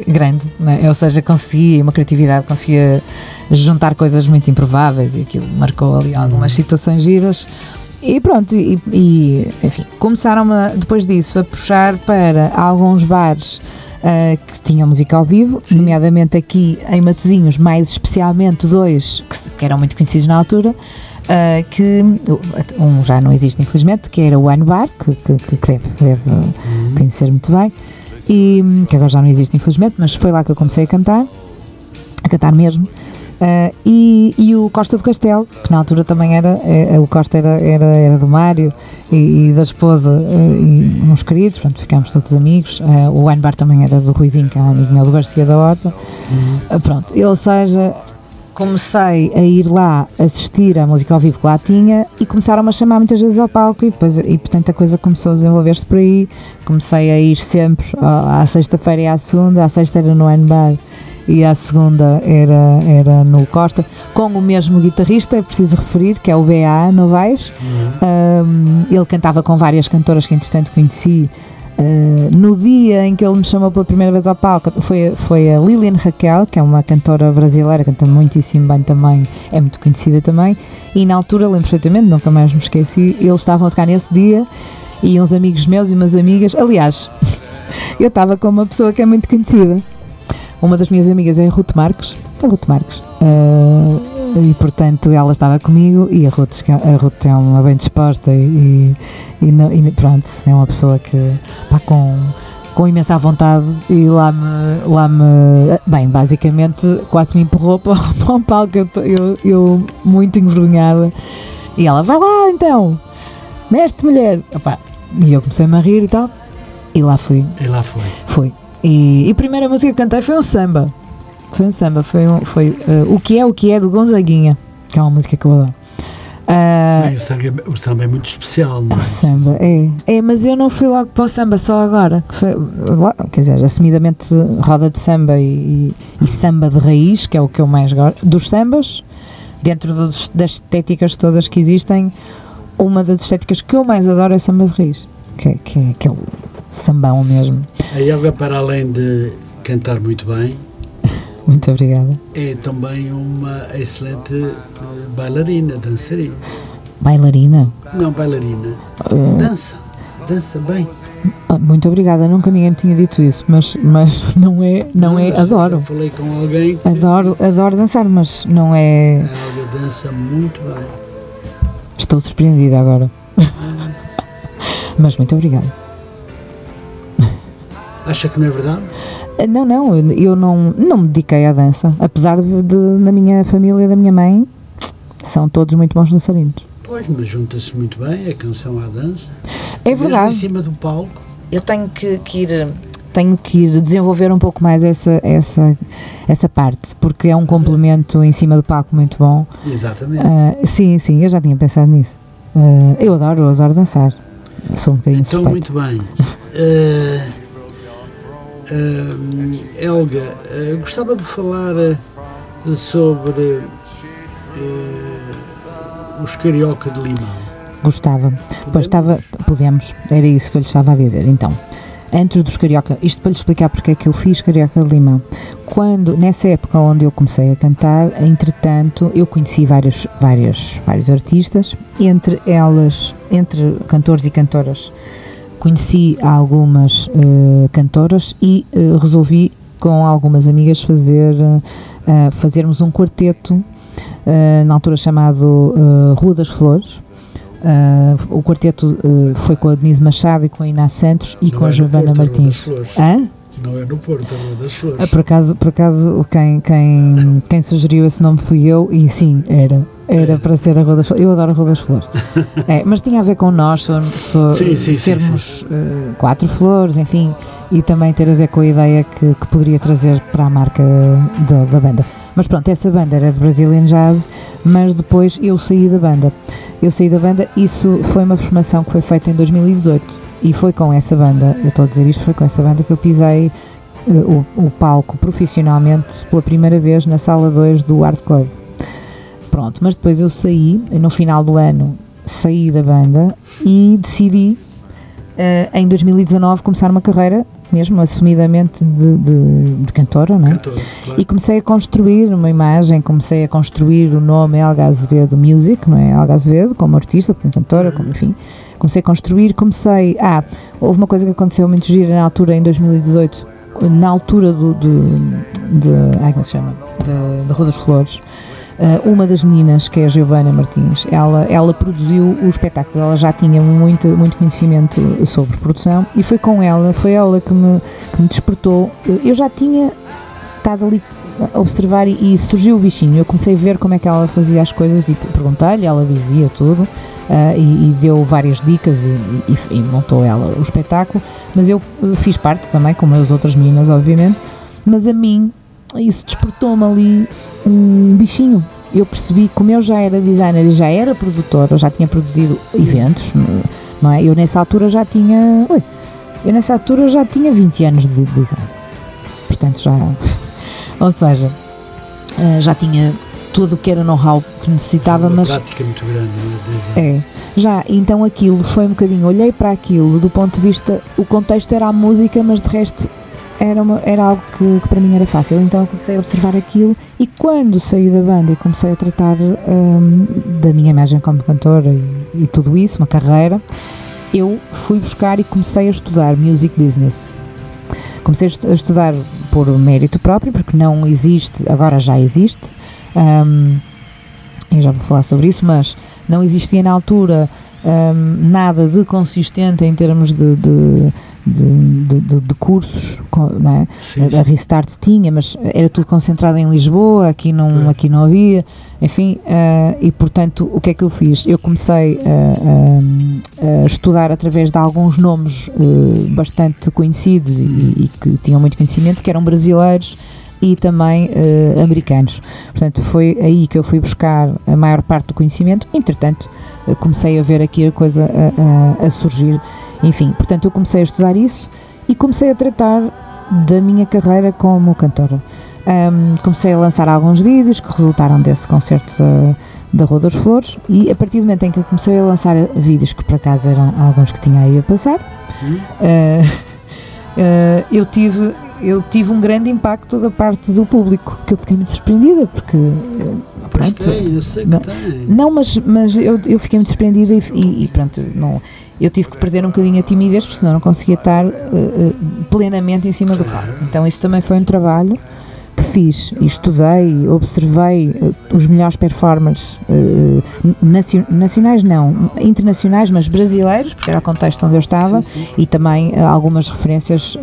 Speaker 1: grande, é? ou seja, conseguia uma criatividade, conseguia juntar coisas muito improváveis e aquilo marcou ali algumas uhum. situações giras. E pronto, e, e enfim, começaram depois disso a puxar para alguns bares uh, que tinham música ao vivo, Sim. nomeadamente aqui em Matozinhos, mais especialmente dois que, que eram muito conhecidos na altura. Uh, que um já não existe infelizmente, que era o One Bar, que, que, que deve, deve uhum. conhecer muito bem, e que agora já não existe infelizmente, mas foi lá que eu comecei a cantar, a cantar mesmo. Uh, e, e, o Costa do Castelo, que na altura também era, é, o Costa era, era, era do Mário e, e da esposa uh, e uns queridos, pronto, ficámos todos amigos. Uh, o wine bar também era do Ruizinho, que é um amigo meu do Garcia da Horta. Uhum. pronto, ou seja, comecei a ir lá assistir à música ao vivo que lá tinha e começaram-me a chamar muitas vezes ao palco e, depois, e portanto a coisa começou a desenvolver-se por aí. Comecei a ir sempre à sexta-feira e à segunda, à sexta era no wine bar e a segunda era, era no Costa, com o mesmo guitarrista, é preciso referir, que é o B.A. Novaes. Uhum. Um, ele cantava com várias cantoras que entretanto conheci. Uh, no dia em que ele me chamou pela primeira vez ao palco foi, foi a Lilian Raquel, que é uma cantora brasileira, canta muitíssimo bem também, é muito conhecida também. E na altura, lembro perfeitamente, nunca mais me esqueci, eles estavam a tocar nesse dia e uns amigos meus e umas amigas. Aliás, eu estava com uma pessoa que é muito conhecida uma das minhas amigas é a Ruth Marques, a Ruth Marques, uh, e portanto ela estava comigo e a Ruth, a Ruth é uma bem disposta e, e, e pronto, é uma pessoa que pá, com, com imensa vontade e lá me, lá me bem, basicamente quase me empurrou para, para um palco, eu, eu, eu muito envergonhada e ela, vai lá então, mestre mulher, Opa, e eu comecei-me a rir e tal, e lá fui.
Speaker 2: E lá foi.
Speaker 1: Fui. E, e a primeira música que cantei foi um samba. Foi um samba, foi, um, foi uh, O Que É, O Que É, do Gonzaguinha, que é uma música que eu adoro.
Speaker 2: Uh, o, samba, o, samba, é muito especial, não é?
Speaker 1: O samba, é. É, mas eu não fui logo para o samba só agora. Foi, quer dizer, assumidamente roda de samba e, e, samba de raiz, que é o que eu mais gosto. Dos sambas, dentro dos, das estéticas todas que existem, uma das estéticas que eu mais adoro é samba de raiz, que, que é aquele sambão mesmo.
Speaker 2: A Yoga, para além de cantar muito bem,
Speaker 1: muito obrigada.
Speaker 2: É também uma excelente eh, bailarina, dançarina.
Speaker 1: Bailarina?
Speaker 2: Não, bailarina. Uh, dança, dança bem.
Speaker 1: Ah, muito obrigada, nunca ninguém me tinha dito isso, mas, mas não é, não, não é, adoro.
Speaker 2: falei com alguém
Speaker 1: adoro, adoro dançar, mas não é.
Speaker 2: A dança muito bem.
Speaker 1: Estou surpreendida agora. Ah. mas muito obrigada.
Speaker 2: Acha que não é verdade?
Speaker 1: Eh, não, não, eu não, não me dediquei à dança. Apesar de, de na minha família, da minha mãe, são todos muito bons dançarinos.
Speaker 2: Pois, mas junta-se muito bem a canção à dança.
Speaker 1: É verdade.
Speaker 2: Mesmo em cima do palco.
Speaker 1: Eu tenho que, que ir tenho que ir desenvolver um pouco mais essa, essa, essa parte, porque é um complemento em cima do palco muito bom.
Speaker 2: Exatamente. Uh,
Speaker 1: sim, sim, eu já tinha pensado nisso. Uh, eu adoro, eu adoro dançar. Sou um bocadinho
Speaker 2: Então,
Speaker 1: suspeito.
Speaker 2: muito bem. Uh, Uh, Helga, uh, gostava de falar uh, sobre os carioca de limão.
Speaker 1: Gostava. Podemos? Pois estava, podemos, era isso que eu lhe estava a dizer. Então, antes dos carioca, isto para lhe explicar porque é que eu fiz carioca de limão. Quando, nessa época onde eu comecei a cantar, entretanto, eu conheci vários, vários, vários artistas, entre elas, entre cantores e cantoras conheci algumas uh, cantoras e uh, resolvi com algumas amigas fazer uh, fazermos um quarteto na altura chamado Rua das Flores o quarteto foi com a Denise Machado e com a Iná Santos e
Speaker 2: Não
Speaker 1: com a
Speaker 2: é
Speaker 1: Giovana
Speaker 2: Porto, é Rua das
Speaker 1: Martins?
Speaker 2: Não é no Porto, é Rua das Flores.
Speaker 1: Ah, Por acaso, por acaso quem, quem, quem sugeriu esse nome fui eu e sim, era. Era para ser a Rua das Flores. Eu adoro a Rua das Flores. É, mas tinha a ver com nós, so- so-
Speaker 2: Sim, sim, sim,
Speaker 1: sermos eh, quatro flores, enfim, e também ter a ver com a ideia que, que poderia trazer para a marca da, da banda. Mas pronto, essa banda era de Brazilian Jazz, mas depois eu saí da banda. Eu saí da banda, isso foi uma formação que foi feita em 2018 e foi com essa banda, eu estou a dizer isto, foi com essa banda que eu pisei eh, o, o palco profissionalmente pela primeira vez na sala 2 do Art Club. Pronto, mas depois eu saí, no final do ano saí da banda e decidi eh, em 2019 começar uma carreira mesmo assumidamente de, de, de cantora, não é?
Speaker 2: Claro.
Speaker 1: E comecei a construir uma imagem, comecei a construir o nome Helga Azevedo Music, não é? Helga Azevedo, como artista, como cantora, como enfim. Comecei a construir, comecei. Ah, houve uma coisa que aconteceu muito gira na altura, em 2018, na altura do. do de, ai, como é se chama? De Rua das Flores. Ah, uma das meninas, que é a Giovana Martins, ela, ela produziu o espetáculo, ela já tinha muito, muito conhecimento sobre produção e foi com ela, foi ela que me, que me despertou. Eu já tinha estado ali a observar e, e surgiu o bichinho. Eu comecei a ver como é que ela fazia as coisas e perguntei-lhe, ela dizia tudo ah, e, e deu várias dicas e, e- e montou ela o espetáculo. Mas eu eh, fiz parte também, como as outras meninas, obviamente. Mas a mim, isso despertou-me ali um bichinho. Eu percebi, como eu já era designer e já era produtora, eu já tinha produzido eventos, não é? Eu nessa altura já tinha. Ui, eu nessa altura já tinha 20 anos de design. Portanto, já. Ou seja, eh, já tinha tudo o que era know-how que necessitava,
Speaker 2: uma
Speaker 1: mas
Speaker 2: prática muito grande, não é?
Speaker 1: é, já, então aquilo foi um bocadinho, olhei para aquilo do ponto de vista, o contexto era a música, mas de resto era, uma- era algo que, que para mim era fácil, então eu comecei a observar aquilo e quando saí da banda e comecei a tratar hum, da minha imagem como cantora e, e tudo isso, uma carreira, eu fui buscar e comecei a estudar music business. Comecei a estu- a estudar por mérito próprio, porque não existe, agora já existe, hum, eu já vou falar sobre isso, mas não existia na altura hum, nada de consistente em termos de, de, de, de- de- cursos, é?
Speaker 2: Sim,
Speaker 1: A Restart tinha, mas era tudo concentrado em Lisboa, aqui não,
Speaker 2: Pois.
Speaker 1: aqui não havia, enfim, eh, e portanto, o que é que eu fiz? Eu comecei a, a- a estudar através de alguns nomes eh, bastante conhecidos e, e que tinham muito conhecimento, que eram brasileiros e também eh, americanos. Portanto, foi aí que eu fui buscar a maior parte do conhecimento. Entretanto, eh, comecei a ver aqui a coisa a- a surgir. Enfim, portanto, eu comecei a estudar isso e comecei a tratar da minha carreira como cantora. Ahm, comecei a lançar alguns vídeos que resultaram desse concerto da, da Rua das Flores e a partir do momento em que eu comecei a lançar vídeos, que por acaso eram alguns que tinha aí a passar,
Speaker 2: Hum?
Speaker 1: ah, ah, eu tive eu tive um grande impacto da parte do público que eu fiquei muito surpreendida porque
Speaker 2: Pois
Speaker 1: pronto
Speaker 2: tem, eu sei que
Speaker 1: Não.
Speaker 2: tem.
Speaker 1: não mas mas eu, eu fiquei muito surpreendida e, e- e pronto não eu tive que perder um bocadinho a timidez porque senão não conseguia estar eh, eh, plenamente em cima do palco então isso também foi um trabalho que fiz e estudei, observei eh, os melhores performers nacio- nacionais não, internacionais, mas brasileiros, porque era o contexto onde eu estava,
Speaker 2: Sim, sim.
Speaker 1: e também algumas referências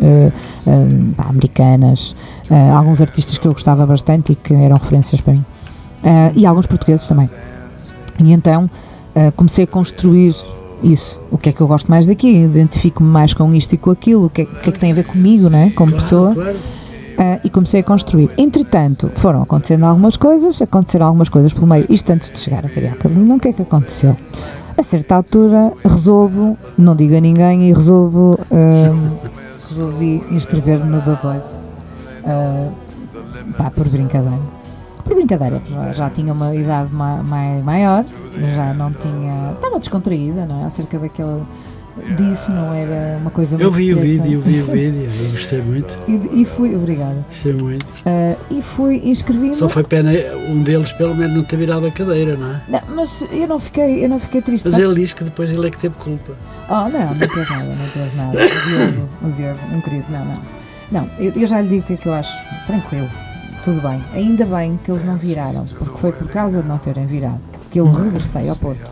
Speaker 1: americanas, alguns artistas que eu gostava bastante e que eram referências para mim. E alguns portugueses também. E então comecei a construir isso. O que é que eu gosto mais daqui? Identifico-me mais com isto e com aquilo. O que é, o que, é que tem a ver comigo, não é? Como pessoa. Ah, e comecei a construir. Entretanto, foram acontecendo algumas coisas, aconteceram algumas coisas pelo meio. Isto antes de chegar a Carioca de Lima, o que é que aconteceu? A certa altura, resolvo, não digo a ninguém, e resolvo, ahm, resolvi inscrever-me no The Voice. Ah, pá, por brincadeira. Por brincadeira, já, tinha uma idade ma- mai- maior, já não tinha. Estava descontraída, não é? Acerca daquele, disso, não era uma coisa
Speaker 2: Eu
Speaker 1: muito
Speaker 2: vi o vídeo, eu vi o vídeo, eu gostei muito,
Speaker 1: E, e fui, obrigada.
Speaker 2: gostei muito.
Speaker 1: Ah, e fui, inscrevi-me.
Speaker 2: Só foi pena um deles pelo menos não ter virado a cadeira, não é?
Speaker 1: Não, mas eu não fiquei, eu não fiquei triste.
Speaker 2: Mas ele diz que depois ele é que teve culpa.
Speaker 1: Oh, não, não teve nada, não teve nada. O Diogo, o Diogo, um querido, não, não. Não, eu, eu já lhe digo o que é que eu acho. Tranquilo, tudo bem. Ainda bem que eles não viraram, porque foi por causa de não terem virado que eu regressei ao Porto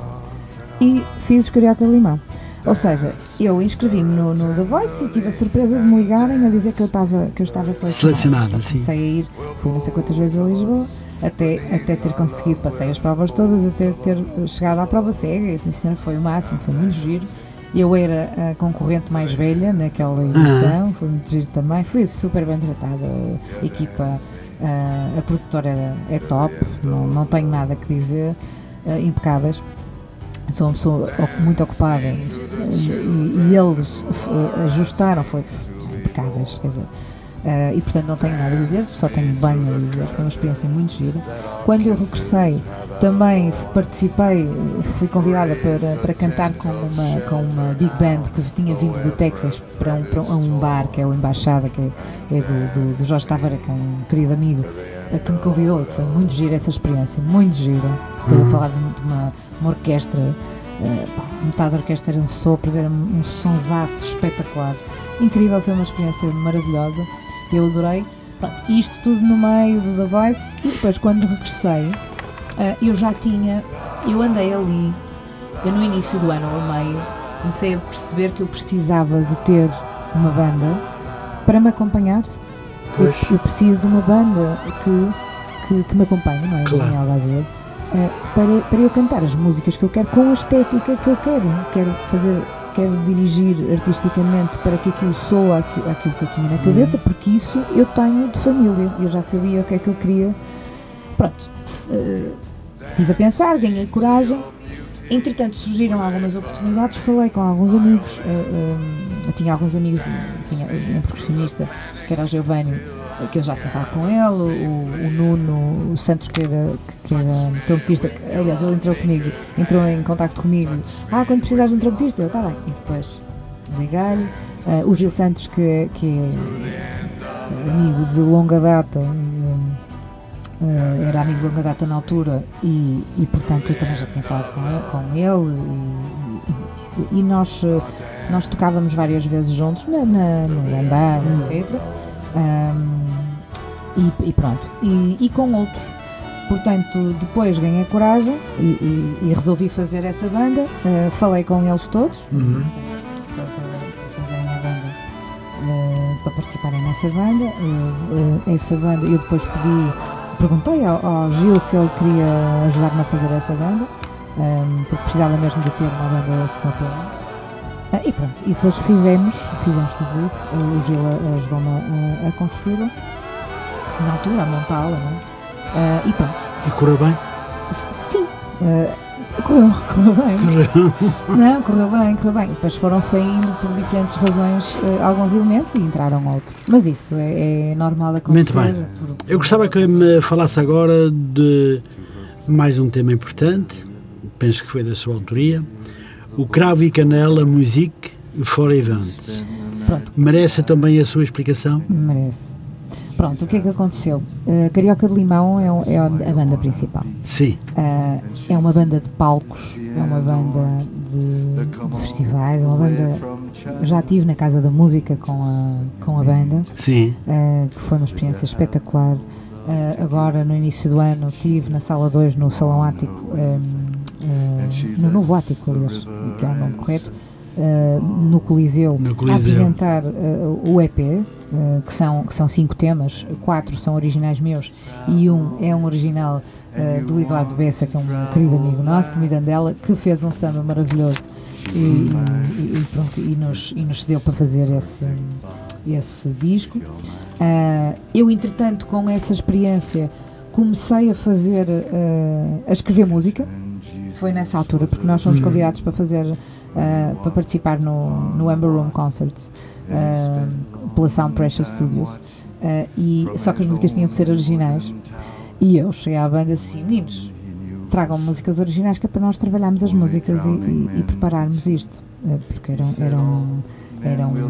Speaker 1: e fiz os Carioca Limão. Ou seja, eu inscrevi-me no, no The Voice e tive a surpresa de me ligarem a dizer que eu estava, que eu estava selecionada.
Speaker 2: Selecionada,
Speaker 1: Então,
Speaker 2: sim.
Speaker 1: Comecei a ir, fui não sei quantas vezes a Lisboa, até, até ter conseguido, passei as provas todas, até ter chegado à prova cega, e assim, foi o máximo, foi muito giro. Eu era a concorrente mais velha naquela edição, foi muito giro também, fui super bem tratada, equipa, a, a produtora é top, não, não tenho nada que dizer, eh, impecáveis. Sou uma pessoa muito ocupada e, e eles ajustaram, foi impecáveis, quer dizer. eh, e portanto não tenho nada a dizer, só tenho bem a dizer, foi uma experiência muito gira. Quando eu regressei, também participei, fui convidada para, para cantar com uma, com uma big band que tinha vindo do Texas para um, para um bar que é o Embaixada, que é, é do, do, do Jorge Tavares, que é um querido amigo, que me convidou, foi muito gira essa experiência, muito gira. Estou a falar de uma, uma orquestra, pá, metade da orquestra eram sopros, era um sonsaço espetacular. Incrível, foi uma experiência maravilhosa, eu adorei. Pronto, isto tudo no meio do The Voice, e depois quando regressei, eu já tinha, eu andei ali, eu no início do ano, ao meio, comecei a perceber que eu precisava de ter uma banda para me acompanhar. Eu, eu preciso de uma banda que, que, que me acompanhe, não é?
Speaker 2: Claro.
Speaker 1: Daniel Azevedo, eh, para, para eu cantar as músicas que eu quero com a estética que eu quero. Quero fazer, quero dirigir artisticamente para que aquilo soa aqui- aquilo que eu tinha na cabeça, porque isso eu tenho de família. Eu já sabia o que é que eu queria. Pronto, f- eh, estive a pensar, ganhei coragem. Entretanto, surgiram algumas oportunidades, falei com alguns amigos. eh, eu tinha alguns amigos, tinha um percussionista que era o Giovanni, que eu já tinha falado com ele, o, o Nuno, o Santos, que era, que, que era trompetista, que, aliás, ele entrou comigo, entrou em contato comigo. Ah, quando precisares de um trompetista, eu, está bem. E depois liguei-lhe. eh, o Gil Santos, que, que é amigo de longa data, eh, era amigo de longa data na altura e, e portanto eu também já tinha falado com ele, com ele e, e- e nós, eh, nós tocávamos várias vezes juntos na, na, no Lambam, etc. Ahm, e, pronto, e, com outros. Portanto, depois ganhei coragem e, resolvi fazer essa banda. Eh, falei com eles todos
Speaker 2: Uhum.
Speaker 1: para, para fazerem a banda, para participarem nessa banda. Essa banda, eu depois pedi, perguntei ao, ao Gil se ele queria ajudar-me a fazer essa banda, ehm, porque precisava mesmo de ter uma banda que me apoiasse. Ah, e pronto, e depois fizemos, fizemos tudo isso. O Gil ajudou-me a, a construí-la, na altura, a montá-la, não é? Ah, e pronto,
Speaker 2: E correu bem?
Speaker 1: S- sim. Correu, correu bem.
Speaker 2: Correu.
Speaker 1: Não, correu bem, correu bem. Depois foram saindo por diferentes razões eh, alguns elementos e entraram outros. Mas isso é, é normal acontecer.
Speaker 2: Muito bem.
Speaker 1: por-
Speaker 2: Eu gostava que me falasse agora de mais um tema importante, penso que foi da sua autoria, o Cravo e Canela Music for Events.
Speaker 1: Pronto,
Speaker 2: Merece também a sua explicação?
Speaker 1: merece. Pronto, o que é que aconteceu? Eh, Carioca de Limão é, é a banda principal.
Speaker 2: Sim.
Speaker 1: Eh, é uma banda de palcos, é uma banda de, de festivais, é uma banda. Já estive na Casa da Música com a, com a banda.
Speaker 2: Sim.
Speaker 1: Uh, que foi uma experiência espetacular. Uh, agora, no início do ano, estive na Sala 2, no Salão Ático, um, uh, no Novo Ático, aliás, que é o nome correto, uh, no Coliseu,
Speaker 2: No
Speaker 1: a
Speaker 2: Coliseu.
Speaker 1: apresentar uh, o EP, uh, que, são, que são cinco temas, quatro são originais meus e um é um original uh, do Eduardo Bessa, que é um querido amigo nosso, de Mirandela, que fez um samba maravilhoso e, e- e pronto, e nos, e nos cedeu para fazer esse, esse disco. Ah, eu, entretanto, com essa experiência, comecei a fazer, ah, a escrever música. Foi nessa altura, porque nós fomos convidados para fazer, ah, para participar no, no Amber Room Concerts ah, pela Sound Pressure Studios. Ah, e, só que as músicas tinham que ser originais. E eu cheguei à banda assim, meninos, tragam músicas originais que é para nós trabalharmos as músicas e, e, e prepararmos isto. Uh, porque era, era, um, era, uma,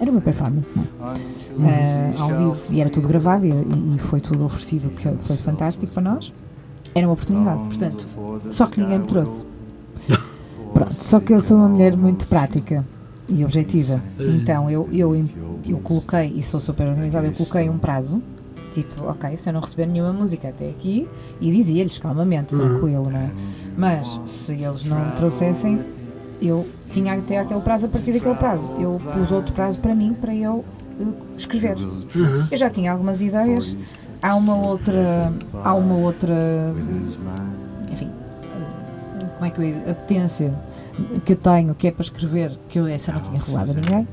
Speaker 1: era uma performance, não é? Uh, ao vivo. E era tudo gravado e, e foi tudo oferecido, que foi fantástico para nós. Era uma oportunidade, portanto. Só que ninguém me trouxe. Pronto, só que eu sou uma mulher muito prática e objetiva. Então eu, eu, eu coloquei, e sou super organizada, eu coloquei um prazo. Tipo, ok, se eu não receber nenhuma música até aqui, e dizia-lhes calmamente, tranquilo, não é? Mas se eles não me trouxessem, eu tinha até aquele prazo, a partir daquele prazo. Eu pus outro prazo para mim, para eu uh, escrever. Eu já tinha algumas ideias, há uma outra. Há uma outra. Enfim, como é que eu ia. Apetência que eu tenho, que é para escrever, que eu essa não tinha rolado a ninguém.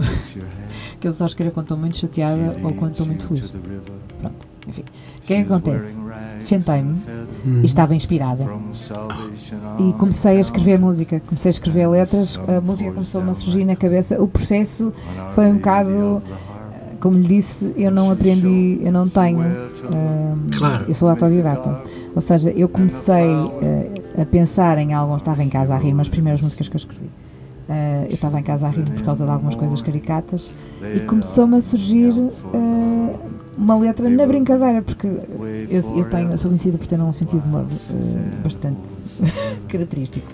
Speaker 1: que eu só escrevo quando estou muito chateada ou quando estou muito feliz. Pronto, enfim. O que é que acontece? Sentei-me e estava inspirada. E comecei a escrever música, comecei a escrever letras, a música começou-me a surgir na cabeça. O processo foi um bocado como lhe disse, eu não aprendi, eu não tenho. Uh,
Speaker 2: claro.
Speaker 1: Eu sou autodidata. Ou seja, eu comecei uh, a pensar em algo, estava em casa a rir, mas as primeiras músicas que eu escrevi. Uh, eu estava em casa a rir por causa de algumas coisas caricatas e começou-me a surgir uh, uma letra na brincadeira, porque eu, eu, tenho, eu sou conhecida por ter um sentido de humor bastante característico.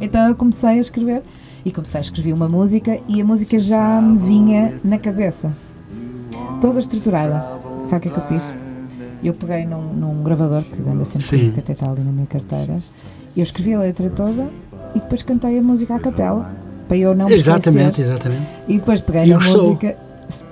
Speaker 1: Então eu comecei a escrever e comecei a escrever uma música e a música já me vinha na cabeça toda estruturada. Sabe o que é que eu fiz? Eu peguei num, num gravador que anda sempre comigo, que até está ali na minha carteira. Eu escrevi a letra toda e depois cantei a música à capela para eu não me
Speaker 2: Exatamente, esquecer. exatamente.
Speaker 1: E depois peguei e na gostou. música.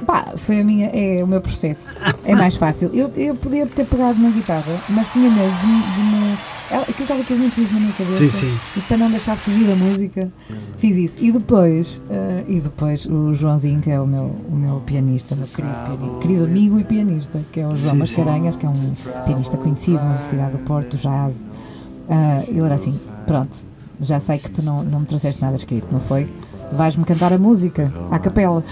Speaker 1: Pá, foi a minha, é o meu processo. É mais fácil. Eu, eu podia ter pegado na guitarra, mas tinha medo de, de me ela, aquilo estava tudo muito vivo na minha cabeça.
Speaker 2: Sim, sim.
Speaker 1: E para não deixar fugir a música, fiz isso. E depois, uh, e depois o Joãozinho, que é o meu, o meu pianista, meu querido, pianista, querido amigo e pianista, que é o João sim, Mascarenhas, que é um pianista conhecido na cidade do Porto, jazz. Uh, ele era assim: pronto, já sei que tu não, não me trouxeste nada escrito, não foi? Vais-me cantar a música, à capela.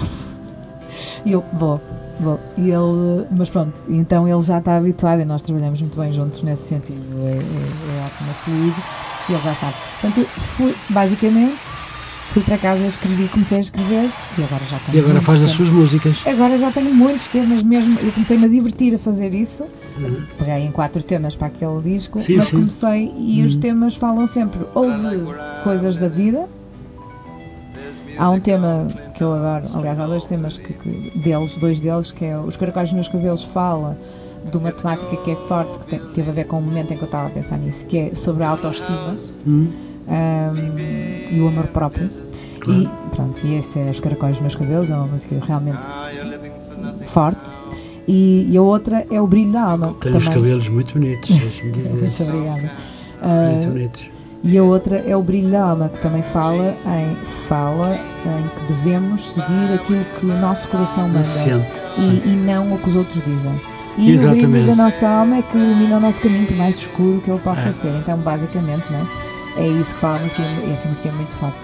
Speaker 1: E eu, vou. Bom, e ele, mas pronto, então ele já está habituado e nós trabalhamos muito bem juntos nesse sentido, é, é, é ótimo, é fluido e ele já sabe. Portanto, fui, basicamente, fui para casa, escrevi, comecei a escrever e agora já tenho.
Speaker 2: E agora faz as suas músicas?
Speaker 1: Agora já tenho muitos temas mesmo, eu comecei-me a divertir a fazer isso. Uhum. Peguei em quatro temas para aquele disco, sim, mas sim. comecei e uhum. os temas falam sempre ou de coisas da vida Há um tema que eu adoro, aliás, há dois temas que, que deles, dois deles, que é Os Caracóis dos Meus Cabelos fala de uma temática que é forte, que, teve a ver com o momento em que eu estava a pensar nisso, que é sobre a autoestima hum. um, e o amor próprio. Claro. E pronto, e esse é Os Caracóis dos Meus Cabelos, é uma música realmente forte. E, e a outra é O Brilho da Alma.
Speaker 2: Tem os cabelos muito bonitos,
Speaker 1: Muito obrigada.
Speaker 2: Uh, muito bonitos.
Speaker 1: E a outra é o brilho da alma, que também fala em, fala em que devemos seguir aquilo que o nosso coração manda e, e, não o que os outros dizem. E Exatamente. o brilho da nossa alma é que ilumina o nosso caminho, por mais escuro que ele possa é. ser. Então, basicamente, né, é isso que fala a música, e essa música é muito forte.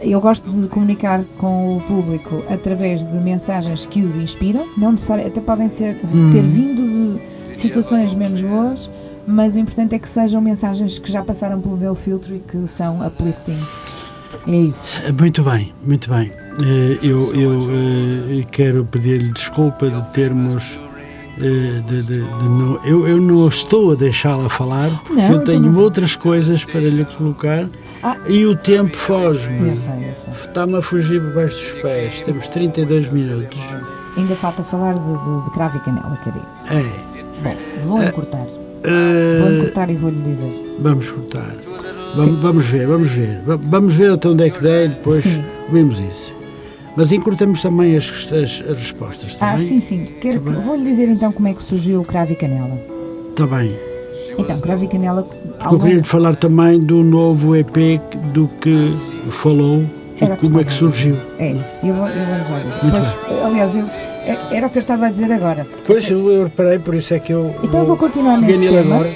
Speaker 1: Eu gosto de comunicar com o público através de mensagens que os inspiram, não necessariamente, até podem ser, hum. ter vindo de situações menos boas, mas o importante é que sejam mensagens que já passaram pelo meu filtro e que são uplifting. É isso.
Speaker 2: Muito bem, muito bem. Eh, eu, eu eh, quero pedir-lhe desculpa de termos. Eh, de, de, de não, eu, eu não estou a deixá-la falar porque não, eu tenho outras coisas para lhe colocar ah. e o tempo foge-me. Está-me a fugir por baixo dos pés. Temos 32 minutos.
Speaker 1: Ainda falta falar de, de, de cravo e canela, que era isso.
Speaker 2: É.
Speaker 1: Bom, vou encurtar. Uh, vou encurtar e vou-lhe dizer.
Speaker 2: Vamos cortar. Vamos, vamos, ver, vamos ver. Vamos ver até onde é que der e depois sim. vemos isso. Mas encurtamos também as, as, as respostas, tá
Speaker 1: Ah, bem? sim, sim. Tá vou-lhe dizer então como é que surgiu o Cravo e Canela.
Speaker 2: Está bem.
Speaker 1: Então, Cravo e Canela...
Speaker 2: Algum... Eu queria-lhe falar também do novo EP do que falou Era e como é que surgiu.
Speaker 1: É, eu vou, eu vou já dizer. aliás, eu era o que eu estava a dizer agora.
Speaker 2: Pois, eu reparei, por isso é que eu.
Speaker 1: Então eu vou continuar nesse tema. Agora.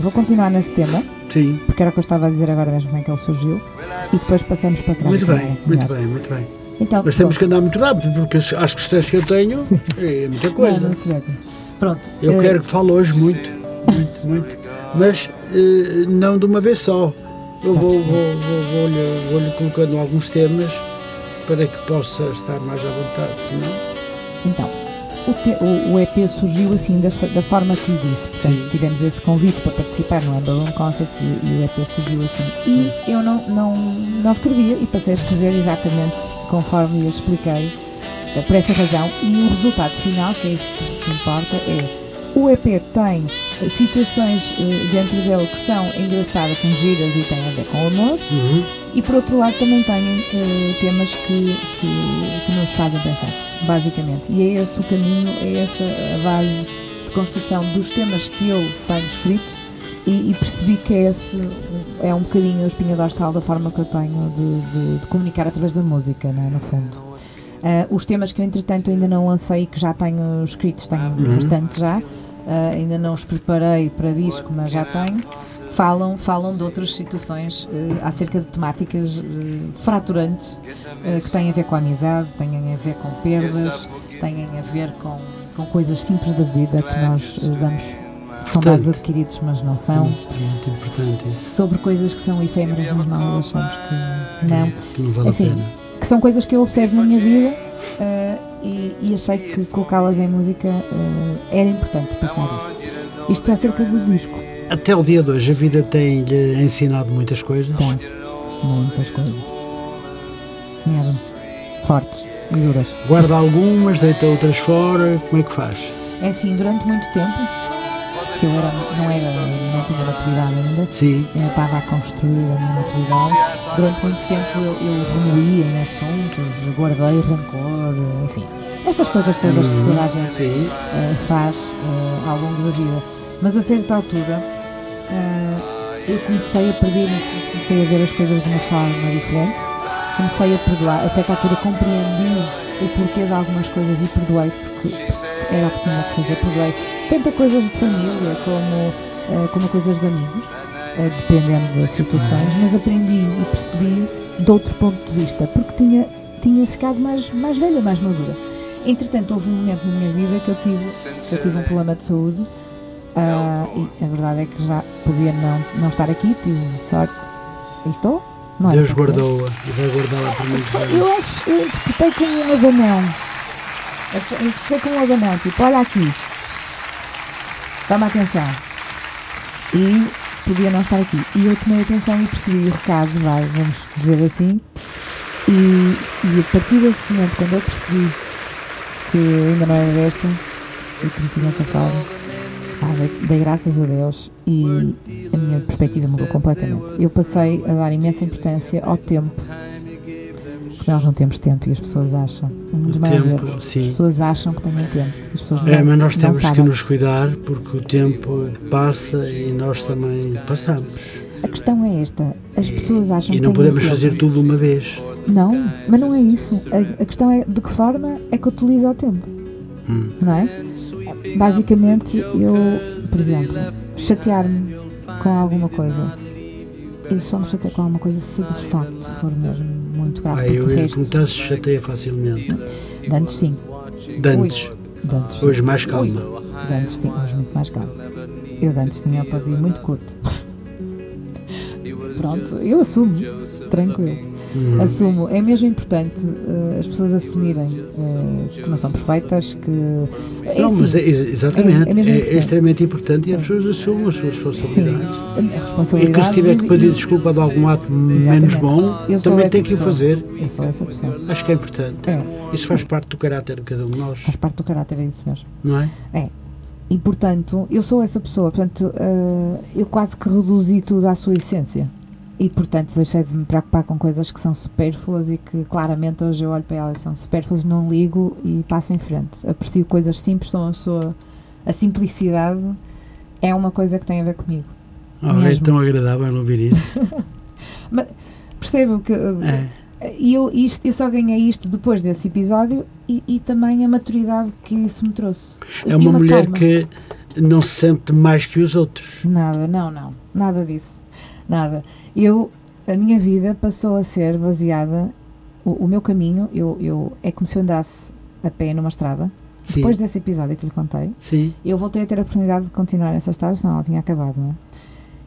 Speaker 1: Vou continuar nesse tema.
Speaker 2: Sim.
Speaker 1: Porque era o que eu estava a dizer agora mesmo, como é que ele surgiu. E depois passamos para cá.
Speaker 2: Muito bem, muito bem, muito bem. Então, Mas temos que andar muito rápido, porque as questões que eu tenho é muita coisa.
Speaker 1: Não, não se Pronto.
Speaker 2: Eu uh... quero que fale hoje muito, muito, muito. mas eh, não de uma vez só. Eu vou, vou,
Speaker 1: percebi.
Speaker 2: vou, vou-lhe, vou-lhe colocando alguns temas para que possa estar mais à vontade, senão.
Speaker 1: Então, o, o- EP surgiu assim da, da forma que lhe disse. Portanto,
Speaker 2: Sim.
Speaker 1: tivemos esse convite para participar no Balloon Concert e, e o EP surgiu assim. E eu não, não, não escrevia e passei a escrever exatamente conforme eu expliquei, eh, por essa razão. E o resultado final, que é isso que, que importa, é o EP tem eh, situações eh, dentro dele que são engraçadas, são giras e têm a ver com o amor.
Speaker 2: Uhum.
Speaker 1: E por outro lado também tem eh, temas que, que nos fazem pensar, basicamente. E é esse o caminho, é essa a base de construção dos temas que eu tenho escrito e, e percebi que é esse é um bocadinho a espinha dorsal da forma que eu tenho de, de- de comunicar através da música, é, no fundo. Ah, os temas que eu entretanto ainda não lancei e que já tenho escritos, tenho
Speaker 2: Uhum.
Speaker 1: bastante já, ah, ainda não os preparei para disco, mas já tenho falam, falam de outras situações eh, acerca de temáticas eh, fraturantes eh, que têm a ver com a amizade, têm a ver com perdas, têm a ver com, com coisas simples da vida que nós damos, são dados adquiridos, mas não são.
Speaker 2: Muito importante isso.
Speaker 1: Sobre coisas que são efêmeras, mas nós achamos que, que não.
Speaker 2: Que não vale
Speaker 1: Enfim.
Speaker 2: a pena.
Speaker 1: Que são coisas que eu observo na minha vida e, e achei que colocá-las em música era importante passar isso. Isto é acerca do disco.
Speaker 2: Até o dia de hoje, a vida tem-lhe ensinado muitas coisas.
Speaker 1: Tem muitas coisas. Mesmo. Fortes e duras.
Speaker 2: Guarda algumas, deita outras fora. Como é que faz?
Speaker 1: É assim, durante muito tempo, que eu era, não era, não tinha maturidade ainda,
Speaker 2: Sim.
Speaker 1: eu estava a construir a minha maturidade. Durante muito tempo eu, eu remoí em assuntos, guardei rancor, enfim. Essas coisas todas que toda a gente eh, faz eh, ao longo da vida. Mas a certa altura eu comecei a perder comecei a ver as coisas de uma forma diferente, comecei a perdoar. A certa altura compreendi o porquê de algumas coisas e perdoei porque era o que tinha que fazer, perdoei. Tanto coisas de família como, eh, como coisas de amigos, eh, dependendo das situações, mas aprendi e percebi de outro ponto de vista, porque tinha, tinha ficado mais, mais velha, mais madura. Entretanto, houve um momento na minha vida que eu tive, que eu tive um problema de saúde ah, e a verdade é que já podia não, não estar aqui, tive sorte e estou. Não é
Speaker 2: Deus guardou-a e vai guardá-la por muitos anos.
Speaker 1: Eu acho, eu interpretei como um abanão. Eu interpretei como um abanão, tipo, olha aqui. Toma atenção. E podia não estar aqui. E eu tomei atenção e percebi o recado, vai, vamos dizer assim. E, e a partir desse momento, quando eu percebi que ainda não era desta e que me tinha safado, pá, dei, dei graças a Deus e a minha perspectiva mudou completamente. Eu passei a dar imensa importância ao tempo porque nós não temos tempo e as pessoas acham. Um dos maiores erros. As
Speaker 2: sim.
Speaker 1: pessoas acham que têm tempo. As pessoas não,
Speaker 2: É, mas nós
Speaker 1: não
Speaker 2: temos que nos cuidar porque o tempo passa e nós também passamos.
Speaker 1: A questão é esta. As pessoas acham
Speaker 2: E
Speaker 1: que
Speaker 2: não
Speaker 1: têm
Speaker 2: podemos
Speaker 1: tempo.
Speaker 2: fazer tudo uma vez.
Speaker 1: Não, mas não é isso. A, a questão é de que forma é que utiliza o tempo.
Speaker 2: Hum.
Speaker 1: Não é? Basicamente, eu, por exemplo, chatear-me com alguma coisa. Eu só me chateio com alguma coisa se de facto for mesmo muito grave.
Speaker 2: Ah, eu
Speaker 1: resto,
Speaker 2: perguntar se chateia facilmente.
Speaker 1: de antes sim.
Speaker 2: De antes.
Speaker 1: De antes sim.
Speaker 2: Hoje mais calma.
Speaker 1: De antes tinha, hoje muito mais calmo. Eu antes tinha o pavio muito curto. Pronto, eu assumo, tranquilo.
Speaker 2: Hum.
Speaker 1: Assumo, é mesmo importante eh, as pessoas assumirem eh, que não são perfeitas, que. É
Speaker 2: Não, mas
Speaker 1: assim,
Speaker 2: é, exatamente,
Speaker 1: é
Speaker 2: é,
Speaker 1: importante.
Speaker 2: extremamente importante e as pessoas assumam as suas
Speaker 1: sim,
Speaker 2: responsabilidades. E que se tiver que pedir desculpa de algum ato menos bom,
Speaker 1: Eu
Speaker 2: também tem que o fazer.
Speaker 1: Eu sou essa pessoa.
Speaker 2: Acho que é importante.
Speaker 1: É,
Speaker 2: Isso faz parte do caráter de cada um de nós,
Speaker 1: faz parte do caráter, é isso mesmo.
Speaker 2: não é?
Speaker 1: E portanto, eu sou essa pessoa, portanto, eh, eu quase que reduzi tudo à sua essência. E portanto, deixei de me preocupar com coisas que são supérfluas e que claramente hoje eu olho para elas e são supérfluas, não ligo e passo em frente. Aprecio coisas simples, sou uma pessoa. A simplicidade é uma coisa que tem a ver comigo.
Speaker 2: Oh, é tão agradável ouvir isso.
Speaker 1: Percebo que.
Speaker 2: É.
Speaker 1: E eu, isto, eu só ganhei isto depois desse episódio e, e também a maturidade que isso me trouxe.
Speaker 2: É
Speaker 1: E
Speaker 2: uma mulher
Speaker 1: calma.
Speaker 2: que não se sente mais que os outros.
Speaker 1: Nada, não, não, nada disso. Nada. Eu, a minha vida passou a ser baseada, o, o meu caminho, eu, eu, é como se eu andasse a pé numa estrada.
Speaker 2: Sim,
Speaker 1: Depois desse episódio que lhe contei,
Speaker 2: sim.
Speaker 1: eu voltei a ter a oportunidade de continuar nessa estrada, senão ela tinha acabado, não é?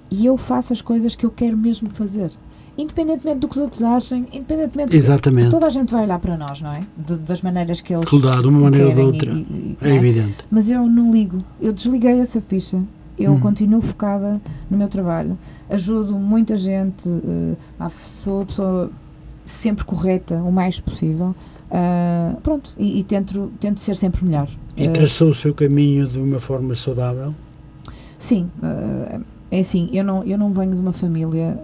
Speaker 1: e eu faço as coisas que eu quero mesmo fazer. Independentemente do que os outros achem, independentemente
Speaker 2: Exatamente.
Speaker 1: toda a gente vai olhar para nós, não é? De- das maneiras que eles
Speaker 2: Claro, de uma maneira ou de outra.
Speaker 1: e- e-
Speaker 2: É
Speaker 1: é?
Speaker 2: evidente.
Speaker 1: Mas eu não ligo. Eu desliguei essa ficha. Eu
Speaker 2: Hum.
Speaker 1: continuo focada no meu trabalho. Ajudo muita gente. ah, sou a pessoa sempre correta, o mais possível. Ah, pronto. E, e tento, tento ser sempre melhor.
Speaker 2: E
Speaker 1: Eh,
Speaker 2: traçou o seu caminho de uma forma saudável?
Speaker 1: Sim, eh, é assim, eu não, eu não venho de uma família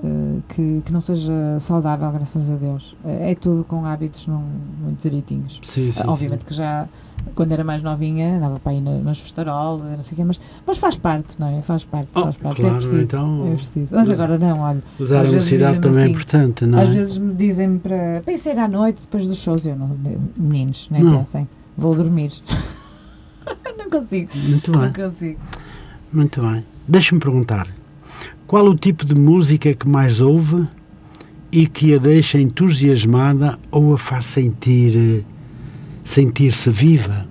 Speaker 1: que, que não seja saudável, graças a Deus. Eh, é tudo com hábitos não, muito direitinhos.
Speaker 2: Sim, sim.
Speaker 1: Obviamente que já, quando era mais novinha, andava para ir na- nas festarolas, não sei o quê, mas, mas faz parte, não é? Faz parte,
Speaker 2: Oh,
Speaker 1: faz parte.
Speaker 2: claro,
Speaker 1: é preciso.
Speaker 2: então-
Speaker 1: é preciso. Mas agora não, olha.
Speaker 2: Usar a
Speaker 1: às
Speaker 2: velocidade também é
Speaker 1: assim,
Speaker 2: importante, não
Speaker 1: Às
Speaker 2: é?
Speaker 1: vezes me dizem para, para ir sair à noite depois dos shows. Eu não, meninos, nem
Speaker 2: Não.
Speaker 1: pensem, vou dormir. não consigo,
Speaker 2: Muito
Speaker 1: não
Speaker 2: bem,
Speaker 1: consigo.
Speaker 2: muito bem. Deixa-me perguntar, qual o tipo de música que mais ouve e que a deixa entusiasmada ou a faz sentir, sentir-se viva?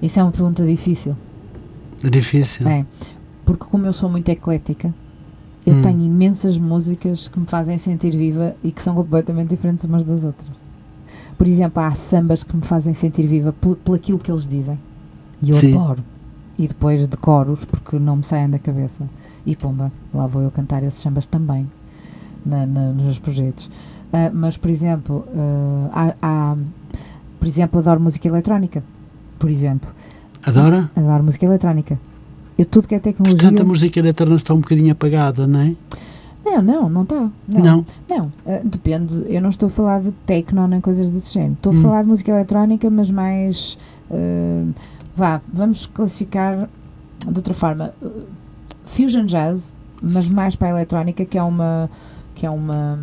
Speaker 1: Isso é uma pergunta difícil.
Speaker 2: É difícil?
Speaker 1: É, porque como eu sou muito eclética, eu
Speaker 2: Hum.
Speaker 1: tenho imensas músicas que me fazem sentir viva e que são completamente diferentes umas das outras. Por exemplo, há sambas que me fazem sentir viva por aquilo que eles dizem. E eu
Speaker 2: Sim.
Speaker 1: adoro. E depois decoro-os porque não me saem da cabeça. E pumba, lá vou eu cantar esses sambas também na, na- nos meus projetos. Ah, mas, por exemplo, ah, há, há- por exemplo, adoro música eletrónica. Por exemplo,
Speaker 2: Adora?
Speaker 1: adoro música eletrónica. Eu tudo que é tecnologia.
Speaker 2: Portanto, a música eletrónica está um bocadinho apagada, não é?
Speaker 1: Não, não, não está. Não.
Speaker 2: Não.
Speaker 1: Não, ah, depende. Eu não estou a falar de techno nem coisas desse género. Estou
Speaker 2: Hum.
Speaker 1: a falar de música eletrónica, mas mais. ah, vá, vamos classificar de outra forma. Fusion jazz, mas mais para a eletrónica, que é uma. que é uma.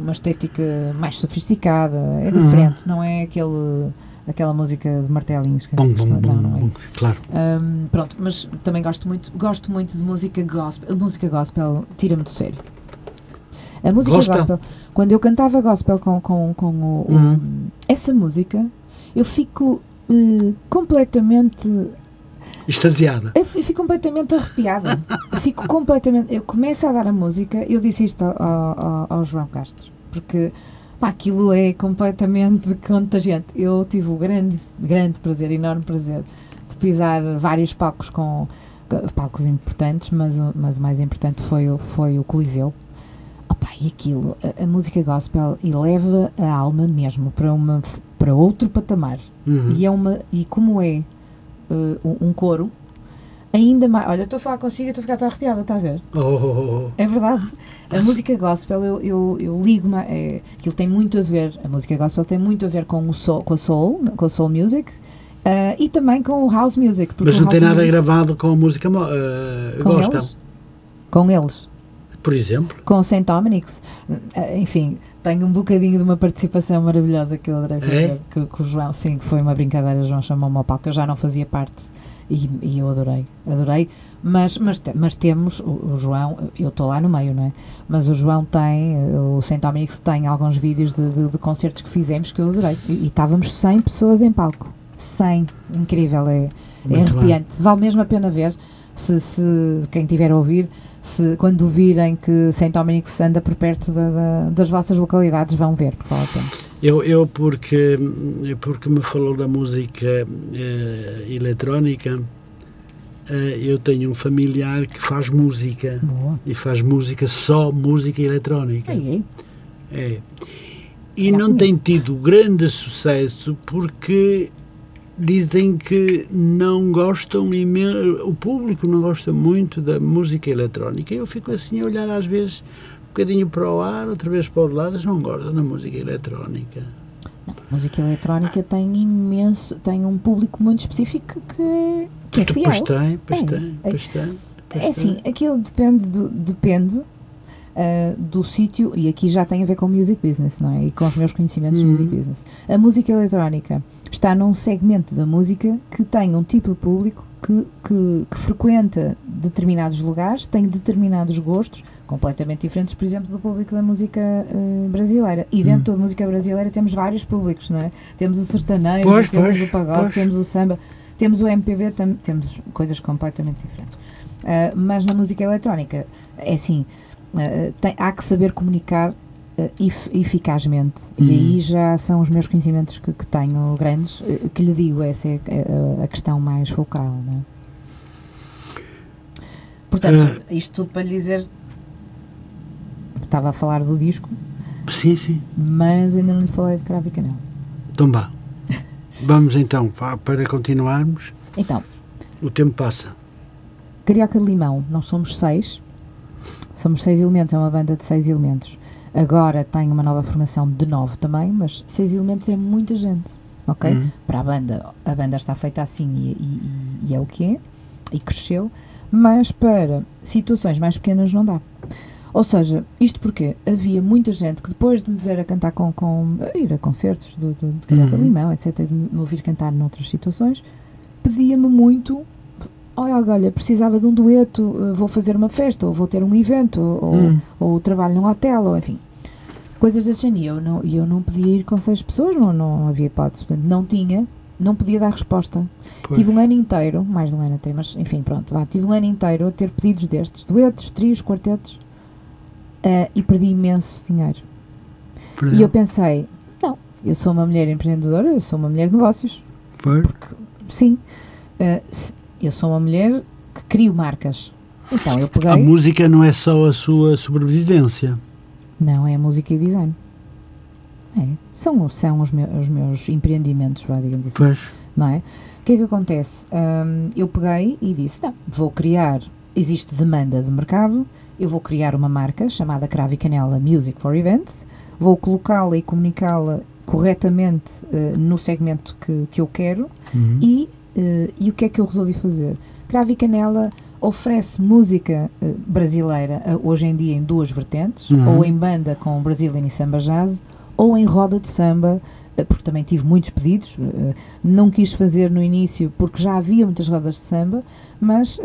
Speaker 1: Uma estética mais sofisticada. É
Speaker 2: Uhum.
Speaker 1: diferente, não é aquele. aquela música de martelinhos. que
Speaker 2: Bom, bom,
Speaker 1: não, não é
Speaker 2: bom. Claro.
Speaker 1: Hum, pronto, mas também gosto muito, gosto muito de música gospel. A música gospel tira-me do sério. A música
Speaker 2: Gospel?
Speaker 1: gospel, quando eu cantava gospel com, com, com o,
Speaker 2: Uhum.
Speaker 1: essa música, eu fico eh, completamente.
Speaker 2: Extasiada.
Speaker 1: Eu fi- fico completamente arrepiada. Fico completamente. Eu começo a dar a música, eu disse isto ao, ao, ao João Castro, porque pá, aquilo é completamente contagiante. Eu tive o grande, grande prazer, enorme prazer, de pisar vários palcos com palcos importantes, mas, o- mas o mais importante foi, o- foi o Coliseu. Opa, e aquilo, a, a música gospel eleva a alma mesmo para, uma, para outro patamar.
Speaker 2: Uhum.
Speaker 1: E, é uma, e como é uh, um, coro, ainda mais. Olha, estou a falar consigo e estou a ficar tão arrepiada, está a ver?
Speaker 2: Oh, oh, oh.
Speaker 1: É verdade. A música gospel, eu, eu, eu ligo-me. É, aquilo tem muito a ver. A música gospel tem muito a ver com, o soul, com a soul, com a soul music. uh, e também com o house music.
Speaker 2: Mas não tem nada
Speaker 1: music-
Speaker 2: gravado com a música eh,
Speaker 1: com
Speaker 2: gospel,
Speaker 1: eles. Com eles.
Speaker 2: por exemplo.
Speaker 1: Com o St. Dominic's. Uh, enfim, tenho um bocadinho de uma participação maravilhosa que eu adorei fazer. Que, que o João, sim, que foi uma brincadeira. O João chamou-me ao palco. Eu já não fazia parte. E, e eu adorei, adorei, mas, mas, mas temos, o, o João, eu estou lá no meio, não é? Mas o João tem, o St. Dominic's tem alguns vídeos de, de, de concertos que fizemos que eu adorei. E, e estávamos 100 pessoas em palco. 100, incrível, é, é
Speaker 2: Muito bem.
Speaker 1: arrepiante. Vale mesmo a pena ver, se, se quem tiver a ouvir, se quando virem que St. Dominic's anda por perto da- da- das vossas localidades, vão ver, a pena.
Speaker 2: Eu, eu porque, porque me falou da música eh, eletrónica, eh, eu tenho um familiar que faz música
Speaker 1: Boa.
Speaker 2: e faz música só música eletrónica.
Speaker 1: Aí.
Speaker 2: É. E
Speaker 1: Já
Speaker 2: não
Speaker 1: conheço.
Speaker 2: tem tido grande sucesso porque dizem que não gostam, o público não gosta muito da música eletrónica. Eu fico assim a olhar às vezes um bocadinho para o ar, outra vez para o lado, não gostam da música eletrónica.
Speaker 1: Música eletrónica tem imenso, tem um público muito específico que, é- que é
Speaker 2: Pois
Speaker 1: fiel.
Speaker 2: tem, pois
Speaker 1: É,
Speaker 2: tem,
Speaker 1: é-
Speaker 2: pois tem. pois
Speaker 1: É assim,
Speaker 2: tem.
Speaker 1: aquilo depende do, depende ah, do sítio, e aqui já tem a ver com music business, não é? E com os meus conhecimentos de
Speaker 2: Uhum.
Speaker 1: music business. A música eletrónica está num segmento da música que tem um tipo de público que, que, que frequenta determinados lugares, tem determinados gostos completamente diferentes, por exemplo, do público da música ah, brasileira. E dentro da música brasileira temos vários públicos, não é? Temos o sertanejo,
Speaker 2: Pois,
Speaker 1: temos
Speaker 2: pois,
Speaker 1: o pagode,
Speaker 2: pois.
Speaker 1: temos o samba, temos o MPB, tam- temos coisas completamente diferentes. Uh, mas na música eletrónica, é assim, uh, tem, há que saber comunicar uh, eficazmente. E
Speaker 2: Uhum.
Speaker 1: aí já são os meus conhecimentos que, que tenho grandes, uh, que lhe digo, essa é a, a questão mais fulcral. Não é? Portanto, isto tudo para lhe dizer. Estava a falar do disco,
Speaker 2: Sim, sim.
Speaker 1: mas ainda não lhe falei de cravo e canela.
Speaker 2: Então vá. Vamos então, para continuarmos.
Speaker 1: Então,
Speaker 2: O tempo passa.
Speaker 1: Carioca de Limão, nós somos seis. Somos seis elementos, é uma banda de seis elementos. Agora tem uma nova formação de nove também, mas seis elementos é muita gente, ok?
Speaker 2: Hum.
Speaker 1: Para a banda, a banda está feita assim e, e- e é o que é, e cresceu, mas para situações mais pequenas não dá. Ou seja, isto porque havia muita gente que depois de me ver a cantar com, com a ir a concertos do, do, de Carioca
Speaker 2: Uhum.
Speaker 1: Limão, etc., de me ouvir cantar noutras situações, pedia-me muito olha, olha, precisava de um dueto, eh, vou fazer uma festa, ou vou ter um evento, ou,
Speaker 2: Hum.
Speaker 1: ou trabalho num hotel, ou enfim. Coisas desse género. E eu não, eu não podia ir com seis pessoas, não, não havia hipótese. Portanto, não tinha, não podia dar resposta.
Speaker 2: Pois.
Speaker 1: Tive um ano inteiro, mais de um ano até, mas enfim, pronto, vá, tive um ano inteiro a ter pedidos destes, duetos, trios, quartetos, eh, e perdi imenso dinheiro.
Speaker 2: Perdão.
Speaker 1: E eu pensei, não, eu sou uma mulher empreendedora, eu sou uma mulher de negócios,
Speaker 2: Pois.
Speaker 1: sim, eh, se- eu sou uma mulher que crio marcas. Então eu peguei.
Speaker 2: A música não é só a sua sobrevivência.
Speaker 1: Não, é a música e o design. É, são, são os, meus, os meus empreendimentos, vá, digamos assim,
Speaker 2: Pois.
Speaker 1: não é? O que é que acontece? Hum, eu peguei e disse, não, vou criar, existe demanda de mercado, eu vou criar uma marca chamada Cravo e Canela Music for Events, vou colocá-la e comunicá-la corretamente eh, no segmento que, que eu quero
Speaker 2: Uhum.
Speaker 1: e, eh, e o que é que eu resolvi fazer? Cravo e Canela oferece música eh, brasileira eh, hoje em dia em duas vertentes,
Speaker 2: Uhum.
Speaker 1: ou em banda com Brazilian e Samba Jazz, ou em roda de samba, porque também tive muitos pedidos. não quis fazer no início porque já havia muitas rodas de samba, mas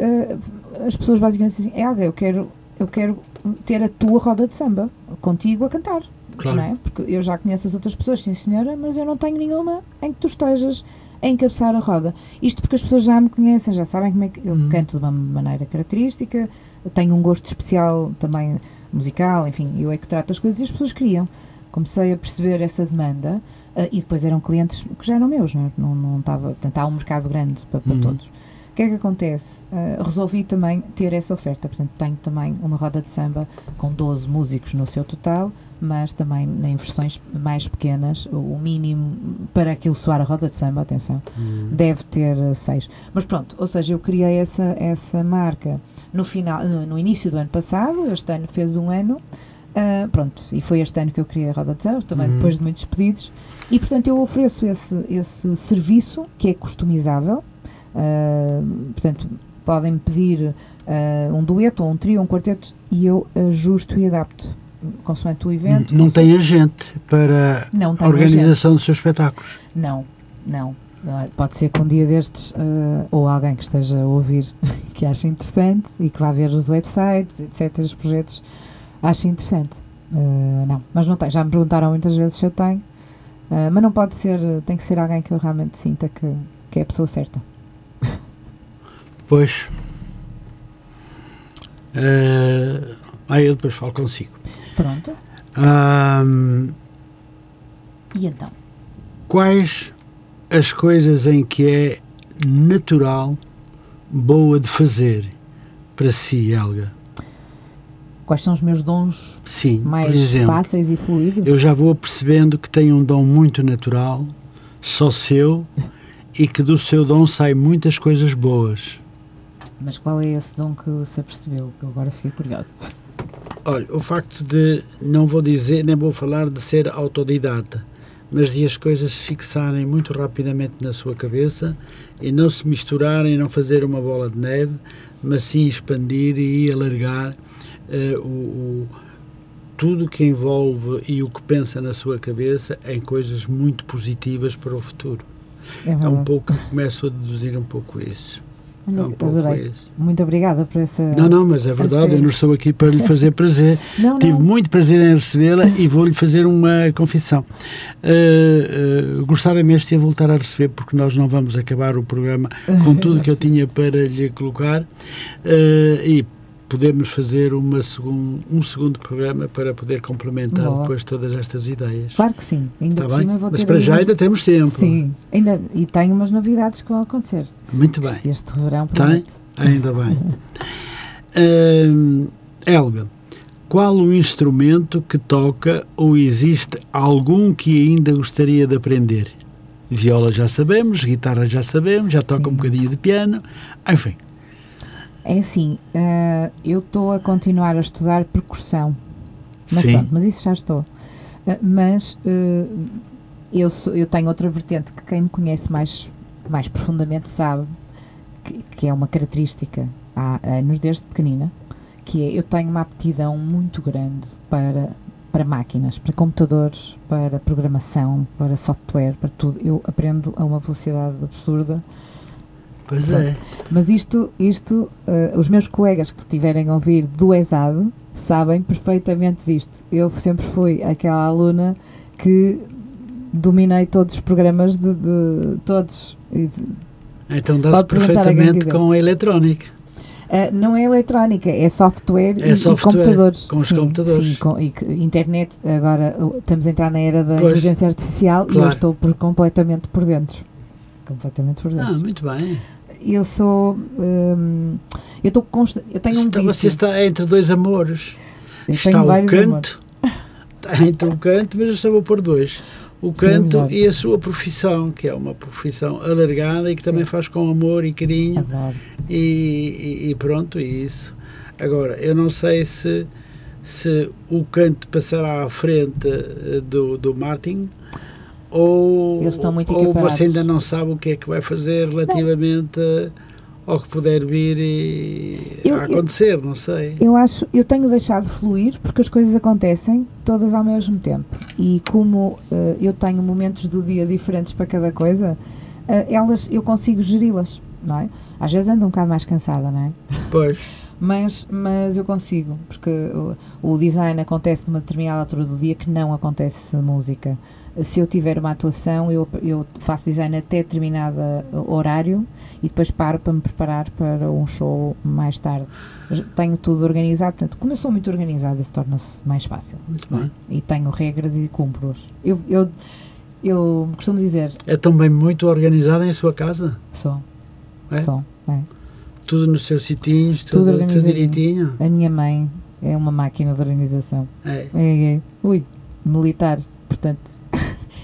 Speaker 1: as pessoas basicamente dizem assim, Helga, eu quero, eu quero ter a tua roda de samba contigo a cantar.
Speaker 2: Claro.
Speaker 1: Não é? Porque eu já conheço as outras pessoas, sim senhora, mas eu não tenho nenhuma em que tu estejas a encabeçar a roda. Isto porque as pessoas já me conhecem, já sabem como é que eu
Speaker 2: Uhum.
Speaker 1: canto de uma maneira característica, tenho um gosto especial também musical, enfim, eu é que trato as coisas e as pessoas queriam. Comecei a perceber essa demanda eh, e depois eram clientes que já eram meus, não, é? não, não estava, portanto há um mercado grande para, para
Speaker 2: Uhum.
Speaker 1: todos. O que é que acontece? Eh, resolvi também ter essa oferta, portanto tenho também uma roda de samba com 12 músicos no seu total, mas também em versões mais pequenas, o mínimo para aquilo soar a roda de samba, atenção,
Speaker 2: Uhum.
Speaker 1: deve ter eh, seis. Mas pronto, ou seja, eu criei essa, essa marca no, final, no, no início do ano passado, este ano fez um ano, ah, pronto, e foi este ano que eu criei a roda de samba, também
Speaker 2: Uhum.
Speaker 1: depois de muitos pedidos, e portanto eu ofereço esse, esse serviço que é customizável, ah, portanto podem-me pedir ah, um dueto ou um trio um quarteto e eu ajusto e adapto consoante o evento.
Speaker 2: Não
Speaker 1: consoante-
Speaker 2: tem agente para
Speaker 1: não
Speaker 2: a organização dos seus espetáculos.
Speaker 1: não, não. Ah, Pode ser que um dia destes, ah, ou alguém que esteja a ouvir, que ache interessante e que vá ver os websites, etc., os projetos, ache interessante. Ah, não, mas não tenho. Já me perguntaram muitas vezes se eu tenho, ah, mas não pode ser, tem que ser alguém que eu realmente sinta que, que é a pessoa certa.
Speaker 2: Pois. Eh, aí eu depois falo consigo.
Speaker 1: Pronto.
Speaker 2: Ahm,
Speaker 1: E então?
Speaker 2: quais as coisas em que é natural, boa de fazer para si, Helga?
Speaker 1: Quais são os meus dons
Speaker 2: Sim,
Speaker 1: mais
Speaker 2: exemplo,
Speaker 1: fáceis e fluidos?
Speaker 2: eu já vou percebendo que tem um dom muito natural, só seu, e que do seu dom saem muitas coisas boas.
Speaker 1: Mas qual é esse dom que se apercebeu? Que eu agora fiquei curiosa.
Speaker 2: Olha, o facto de, não vou dizer, nem vou falar de ser autodidata, mas de as coisas se fixarem muito rapidamente na sua cabeça e não se misturarem, não fazer uma bola de neve, mas sim expandir e alargar eh, o, o- tudo que envolve e o que pensa na sua cabeça em coisas muito positivas para o futuro.
Speaker 1: É
Speaker 2: É um pouco, começo a deduzir um pouco isso.
Speaker 1: Olha,
Speaker 2: É um pouco
Speaker 1: adorei.
Speaker 2: isso.
Speaker 1: Muito obrigada por essa.
Speaker 2: Não, não, mas é verdade, eu não estou aqui para lhe fazer prazer.
Speaker 1: Não,
Speaker 2: Tive
Speaker 1: não.
Speaker 2: muito prazer em recebê-la e vou-lhe fazer uma confissão. Uh, uh, gostava mesmo de a voltar a receber, porque nós não vamos acabar o programa com tudo que eu tinha para lhe colocar uh, e podemos fazer uma segun, um segundo programa para poder complementar
Speaker 1: Boa.
Speaker 2: depois todas estas ideias.
Speaker 1: Claro que sim. Ainda
Speaker 2: Está bem? Mas para já ainda temos tempo.
Speaker 1: Sim, ainda, e tenho umas novidades que vão acontecer.
Speaker 2: Muito bem.
Speaker 1: Este, este verão
Speaker 2: Tem? Ainda bem. Hum, Helga, qual o instrumento que toca ou existe algum que ainda gostaria de aprender? Viola já sabemos, guitarra já sabemos, já toca um bocadinho de piano, enfim.
Speaker 1: É assim, eh, eu estou a continuar a estudar percussão. Mas
Speaker 2: Sim.
Speaker 1: pronto, mas isso já estou. Eh, mas eh, eu, sou- eu tenho outra vertente que quem me conhece mais, mais profundamente sabe que, que é uma característica há anos desde pequenina, que é eu tenho uma aptidão muito grande para, para máquinas, para computadores, para programação, para software, para tudo. Eu aprendo a uma velocidade absurda.
Speaker 2: Pois
Speaker 1: Pronto.
Speaker 2: é.
Speaker 1: Mas isto, isto eh, os meus colegas que estiverem a ouvir do ESAD sabem perfeitamente disto. Eu sempre fui aquela aluna que dominei todos os programas de, de- todos. E
Speaker 2: Então dá-se perfeitamente com a eletrónica.
Speaker 1: eh, não é eletrónica, é software,
Speaker 2: É
Speaker 1: e, e
Speaker 2: software,
Speaker 1: computadores.
Speaker 2: com os
Speaker 1: Sim,
Speaker 2: computadores.
Speaker 1: Sim, com, e internet. Agora uh, estamos a entrar na era da
Speaker 2: Pois.
Speaker 1: inteligência artificial e eu
Speaker 2: Claro.
Speaker 1: estou por, completamente por dentro. Completamente por dentro.
Speaker 2: Ah, muito bem.
Speaker 1: Eu sou. hum, eu estou consta- Eu tenho um
Speaker 2: Está-
Speaker 1: vício.
Speaker 2: você está entre dois amores.
Speaker 1: Eu
Speaker 2: está o canto,
Speaker 1: amores.
Speaker 2: está entre o canto, mas eu só vou pôr dois. O
Speaker 1: Sim,
Speaker 2: canto
Speaker 1: melhor.
Speaker 2: e a sua profissão, que é uma profissão alargada e que também
Speaker 1: Sim.
Speaker 2: faz com amor e carinho
Speaker 1: Adoro.
Speaker 2: e, e- e pronto, e isso. Agora, eu não sei se, se o canto passará à frente eh, do, do Martin ou,
Speaker 1: Eles estão muito
Speaker 2: ou você ainda não sabe o que é que vai fazer relativamente ao que puder vir e
Speaker 1: Eu-
Speaker 2: a acontecer, não sei.
Speaker 1: Eu acho, eu tenho deixado fluir porque as coisas acontecem todas ao mesmo tempo. E como eh, eu tenho momentos do dia diferentes para cada coisa, eh, elas eu consigo geri-las, não é? Às vezes ando um bocado mais cansada, não é?
Speaker 2: Pois,
Speaker 1: Mas, mas eu consigo, porque o, o design acontece numa determinada altura do dia que não acontece música. Se eu tiver uma atuação, eu, eu faço design até determinado horário e depois paro para me preparar para um show mais tarde. Tenho tudo organizado, portanto, como eu sou muito organizada, isso torna-se mais fácil.
Speaker 2: muito bem.
Speaker 1: E tenho regras e cumpro-as. Eu, eu, eu costumo dizer,
Speaker 2: É também muito organizada em sua casa?
Speaker 1: sou,
Speaker 2: É?
Speaker 1: sou, é.
Speaker 2: Tudo nos seus sitinhos,
Speaker 1: Tudo
Speaker 2: tudo, tudo, direitinho?
Speaker 1: A minha mãe é uma máquina de organização.
Speaker 2: É.
Speaker 1: É, é. Ui, militar. Portanto,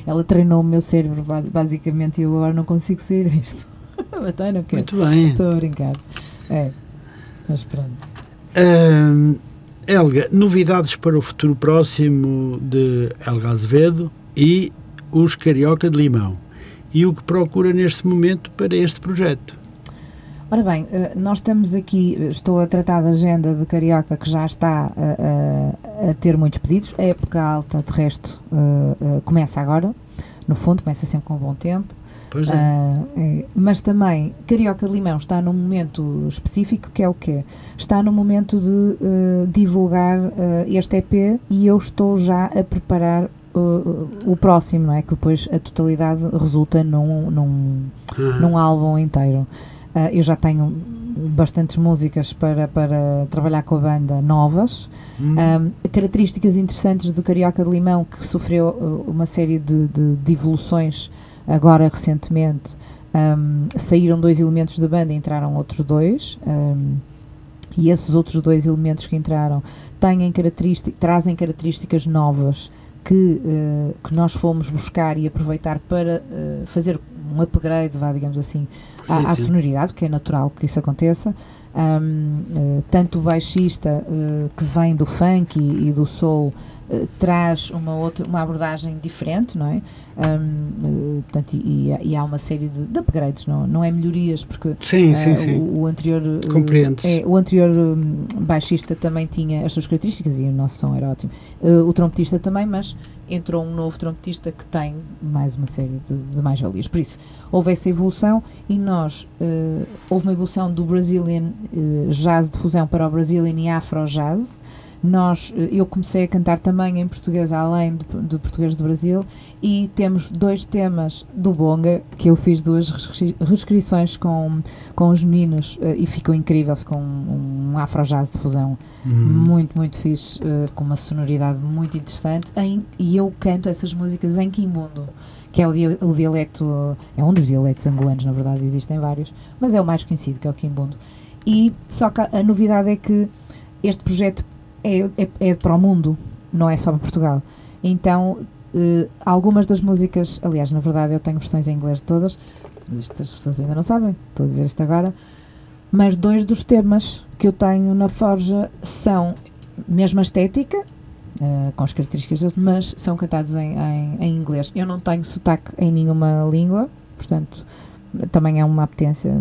Speaker 1: ela treinou o meu cérebro ba- basicamente e eu agora não consigo sair disto. Mas também não quero.
Speaker 2: Muito bem.
Speaker 1: Estou a brincar. É. Mas pronto.
Speaker 2: Ahm, Helga, novidades para o futuro próximo de Helga Azevedo e os Carioca de Limão. E o que procura neste momento para este projeto?
Speaker 1: Ora bem, eh, nós estamos aqui, eh, estou a tratar da agenda de Carioca que já está a, a- a ter muitos pedidos. A época alta, de resto, eh, eh, começa agora. No fundo, começa sempre com bom tempo.
Speaker 2: Pois é.
Speaker 1: Mas também Carioca Limão está num momento específico que é o quê? Está no momento de eh, divulgar eh, este EP e eu estou já a preparar eh, o próximo, não é? Que depois a totalidade resulta num, num,
Speaker 2: Ah,
Speaker 1: num álbum inteiro. Ah, eu já tenho bastantes músicas para, para trabalhar com a banda novas.
Speaker 2: hum,
Speaker 1: Um, características interessantes do Carioca de Limão, que sofreu uh, uma série de, de, de evoluções agora recentemente. Um, saíram dois elementos da banda e entraram outros dois. um, e esses outros dois elementos que entraram têm característic, trazem características novas que, uh, que nós fomos buscar e aproveitar para uh, fazer um upgrade, vá, digamos assim, à, à sonoridade, porque é natural que isso aconteça. Um, eh, tanto o baixista eh, que vem do funk e, e do soul Uh, traz uma outra uma abordagem diferente, não é? Um, uh, portanto, e, e, há uma série de, de, upgrades, não, não é melhorias, porque
Speaker 2: sim, sim, uh, sim.
Speaker 1: O, o, anterior
Speaker 2: é,
Speaker 1: o anterior um, baixista também tinha as suas características e o nosso som era ótimo. o trompetista também, mas entrou um novo trompetista que tem mais uma série de, de mais-valias. Por isso, houve essa evolução e nós, uh, houve uma evolução do Brazilian uh, Jazz de fusão para o Brazilian e Afro Jazz. Nós, uh, eu comecei a cantar também em português, além do, do, português do Brasil, e temos dois temas do Bonga, que eu fiz duas reescrições com, com os meninos e ficou incrível, ficou um, um Afro Jazz de fusão uhum. muito, muito fixe, com uma sonoridade muito interessante, em, e eu canto essas músicas em Quimbundo que é o, dia, o dialecto, é um dos dialetos angolanos, na verdade, existem vários, mas é o mais conhecido, que é o quimbundo. E só que a novidade é que este projeto é, é, é, para o mundo, não é só para Portugal. Então, uh, algumas das músicas, aliás, na verdade, eu tenho versões em inglês de todas, isto as pessoas ainda não sabem, estou a dizer isto agora, mas dois dos temas que eu tenho na Forja são mesma estética, uh, com as características mas são cantados em, em, em, inglês. Eu não tenho sotaque em nenhuma língua, portanto, também é uma apetência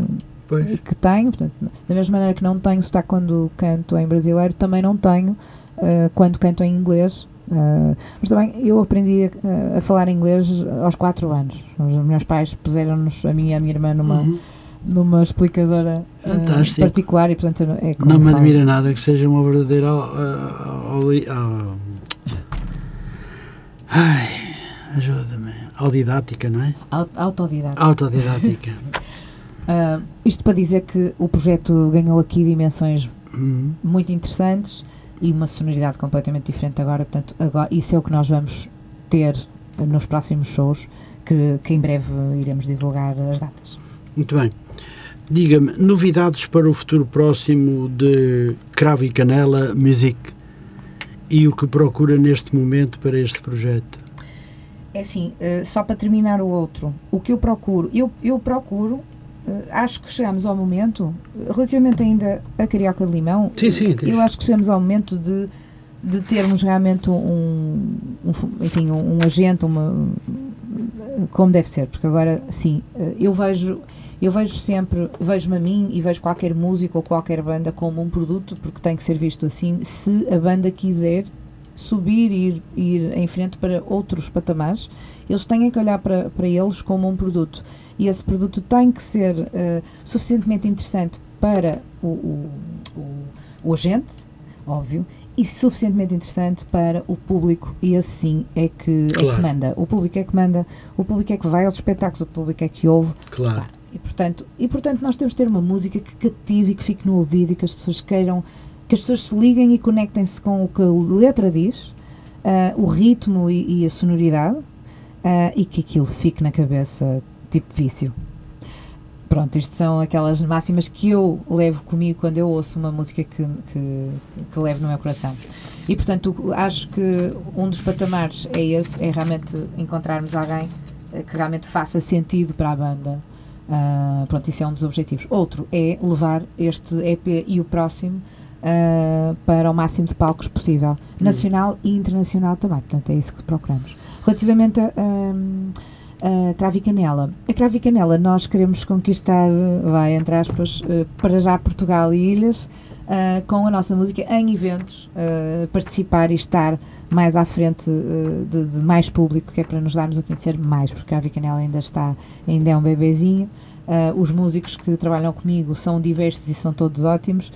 Speaker 1: pois. que tenho. Portanto, da mesma maneira que não tenho sotaque quando canto em brasileiro, também não tenho uh, quando canto em inglês. Uh, mas também eu aprendi a, a, falar inglês aos 4 anos. Os meus pais puseram-nos, a mim e a minha irmã, numa. Uhum numa explicadora uh, particular e portanto é
Speaker 2: não me admira nada que seja uma verdadeira ai ajuda-me autodidática não é
Speaker 1: autodidática
Speaker 2: autodidática
Speaker 1: uh, isto para dizer que o projeto ganhou aqui dimensões uhum. muito interessantes e uma sonoridade completamente diferente agora portanto agora isso é o que nós vamos ter nos próximos shows que, que em breve iremos divulgar as datas
Speaker 2: muito bem Diga-me, novidades para o futuro próximo de Cravo e Canela Music e o que procura neste momento para este projeto?
Speaker 1: É assim, uh, só para terminar o outro, o que eu procuro, eu, eu procuro, acho que chegamos ao momento, relativamente ainda a Carioca de Limão,
Speaker 2: sim, sim,
Speaker 1: eu acho que chegamos ao momento de, de termos realmente um, um enfim, um, um agente, uma, como deve ser, porque agora, sim, eu vejo eu vejo sempre, vejo-me a mim e vejo qualquer música ou qualquer banda como um produto, porque tem que ser visto assim, se a banda quiser subir e ir, ir em frente para outros patamares, eles têm que olhar para, para eles como um produto. E esse produto tem que ser uh, suficientemente interessante para o, o, o, o agente, óbvio, e suficientemente interessante para o público e assim é que, claro. é que manda. O público é que manda, o público é que vai aos espetáculos, o público é que ouve.
Speaker 2: Claro. Pá,
Speaker 1: e portanto, e portanto nós temos de ter uma música que cative e que fique no ouvido e que as pessoas queiram, que as pessoas se liguem e conectem-se com o que a letra diz, uh, o ritmo e, e a sonoridade, uh, e que aquilo fique na cabeça tipo vício. Pronto, isto são aquelas máximas que eu levo comigo quando eu ouço uma música que, que, que levo no meu coração. E portanto, acho que um dos patamares é esse, é realmente encontrarmos alguém eh, que realmente faça sentido para a banda, Uh, pronto, isso é um dos objetivos. Outro é levar este EP e o próximo uh, para o máximo de palcos possível, hum. nacional e internacional também. Portanto, é isso que procuramos. Relativamente a. a Cravo e Canela. A Cravo e Canela nós queremos conquistar, vai, entre aspas, uh, para já Portugal e Ilhas, uh, com a nossa música em eventos, uh, participar e estar mais à frente uh, de, de, mais público, que é para nos darmos a conhecer mais, porque a Canela ainda está, ainda é um bebezinho. os músicos que trabalham comigo são diversos e são todos ótimos.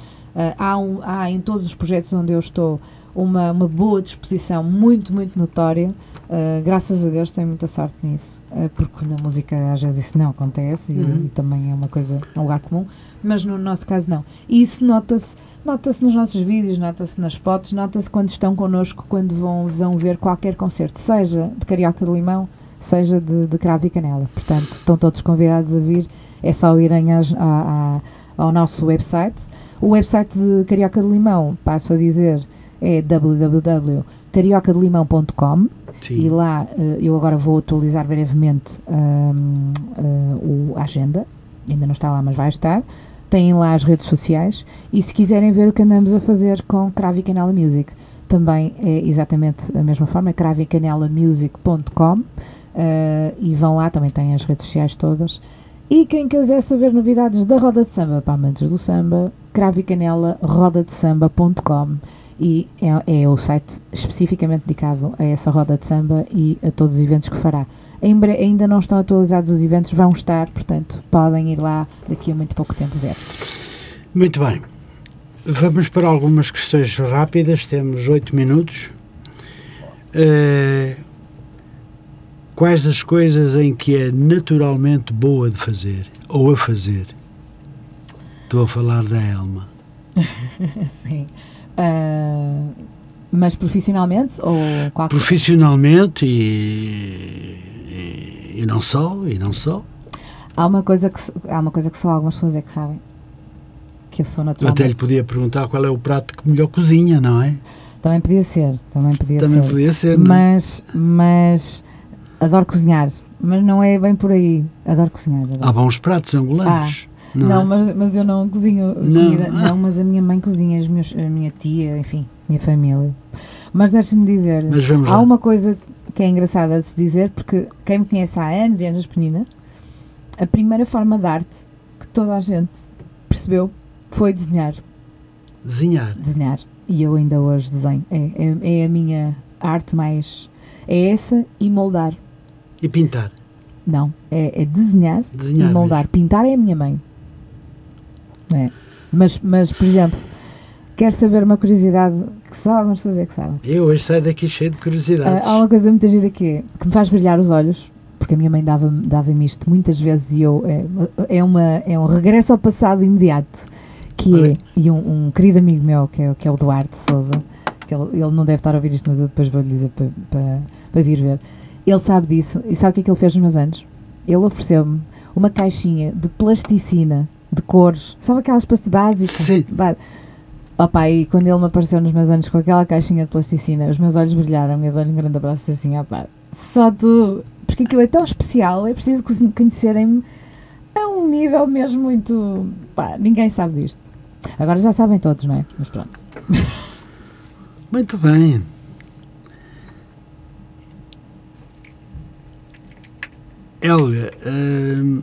Speaker 1: há, um, há em todos os projetos onde eu estou uma, uma boa disposição muito, muito notória. Uh, graças a Deus tenho muita sorte nisso, uh, porque na música às vezes isso não acontece uhum. e, e, também é uma coisa, é um lugar comum mas no nosso caso não. E isso nota-se nota-se nos nossos vídeos, nota-se nas fotos, nota-se quando estão connosco, quando vão, vão ver qualquer concerto, seja de Carioca de Limão, seja de, de Cravo e Canela. Portanto, estão todos convidados a vir, é só irem às, à, ao nosso website. O website de Carioca de Limão, passo a dizer, é www.cariocadelimão.com e lá eh, eu agora vou atualizar brevemente um, uh, a agenda, ainda não está lá, mas vai estar. Têm lá as redes sociais. E se quiserem ver o que andamos a fazer com Cravo e Canela Music, também é exatamente a mesma forma, é cravicanelamusic.com uh, e vão lá, também têm as redes sociais todas. E quem quiser saber novidades da Roda de Samba para amantes do samba, cravicanela rodadesamba.com e é, é, o site especificamente dedicado a essa roda de samba e a todos os eventos que fará. ainda não estão atualizados os eventos, vão estar, portanto, podem ir lá daqui a muito pouco tempo ver.
Speaker 2: Muito bem. Vamos para algumas questões rápidas, temos oito minutos. Uh, quais as coisas em que é naturalmente boa de fazer ou a fazer? Estou a falar da Elma.
Speaker 1: Sim. Uh, mas profissionalmente ou
Speaker 2: qualquer... Profissionalmente e, e, e, não só, e não só.
Speaker 1: Há uma coisa que, há uma coisa que só algumas pessoas é que sabem que eu sou naturalmente.
Speaker 2: Até lhe podia perguntar qual é o prato que melhor cozinha, não é?
Speaker 1: Também podia ser, também podia
Speaker 2: também
Speaker 1: ser.
Speaker 2: podia ser?
Speaker 1: É? Mas, mas adoro cozinhar, mas não é bem por aí. Adoro cozinhar. Adoro.
Speaker 2: Há bons pratos angolanos.
Speaker 1: Ah, não, não é? mas, mas eu não cozinho não. comida. Não, mas a minha mãe cozinha, as meus, a minha tia, enfim, minha família. Mas deixe-me dizer, há lá. uma coisa que é engraçada de se dizer, porque quem me conhece há anos e anos pequenina, a primeira forma de arte que toda a gente percebeu foi desenhar.
Speaker 2: Desenhar?
Speaker 1: Desenhar. E eu ainda hoje desenho. É, é, é a minha arte mais. É essa e moldar.
Speaker 2: E pintar?
Speaker 1: Não, é, é desenhar,
Speaker 2: desenhar,
Speaker 1: e moldar.
Speaker 2: Mesmo.
Speaker 1: Pintar é a minha mãe. É. Mas, mas, por exemplo, quero saber uma curiosidade que só algumas pessoas é que sabem.
Speaker 2: Eu hoje saio daqui cheio de curiosidades.
Speaker 1: há uma coisa muito gira aqui que me faz brilhar os olhos, porque a minha mãe dava-me dava isto muitas vezes e eu. É, é, uma, é um regresso ao passado imediato que é, e um, um, querido amigo meu, que é, que é o Duarte Souza, que ele, ele não deve estar a ouvir isto, mas eu depois vou-lhe dizer para, para, para vir ver. Ele sabe disso e sabe o que é que ele fez nos meus anos? Ele ofereceu-me uma caixinha de plasticina, de cores, sabe aquelas básicas?
Speaker 2: Sim.
Speaker 1: Opa, e quando ele me apareceu nos meus anos com aquela caixinha de plasticina, os meus olhos brilharam e eu dou-lhe um grande abraço assim, opa, só tu, porque aquilo é tão especial, é preciso conhecerem-me a um nível mesmo muito. pá, ninguém sabe disto. Agora já sabem todos, não é? Mas pronto.
Speaker 2: Muito bem. Helga, hum,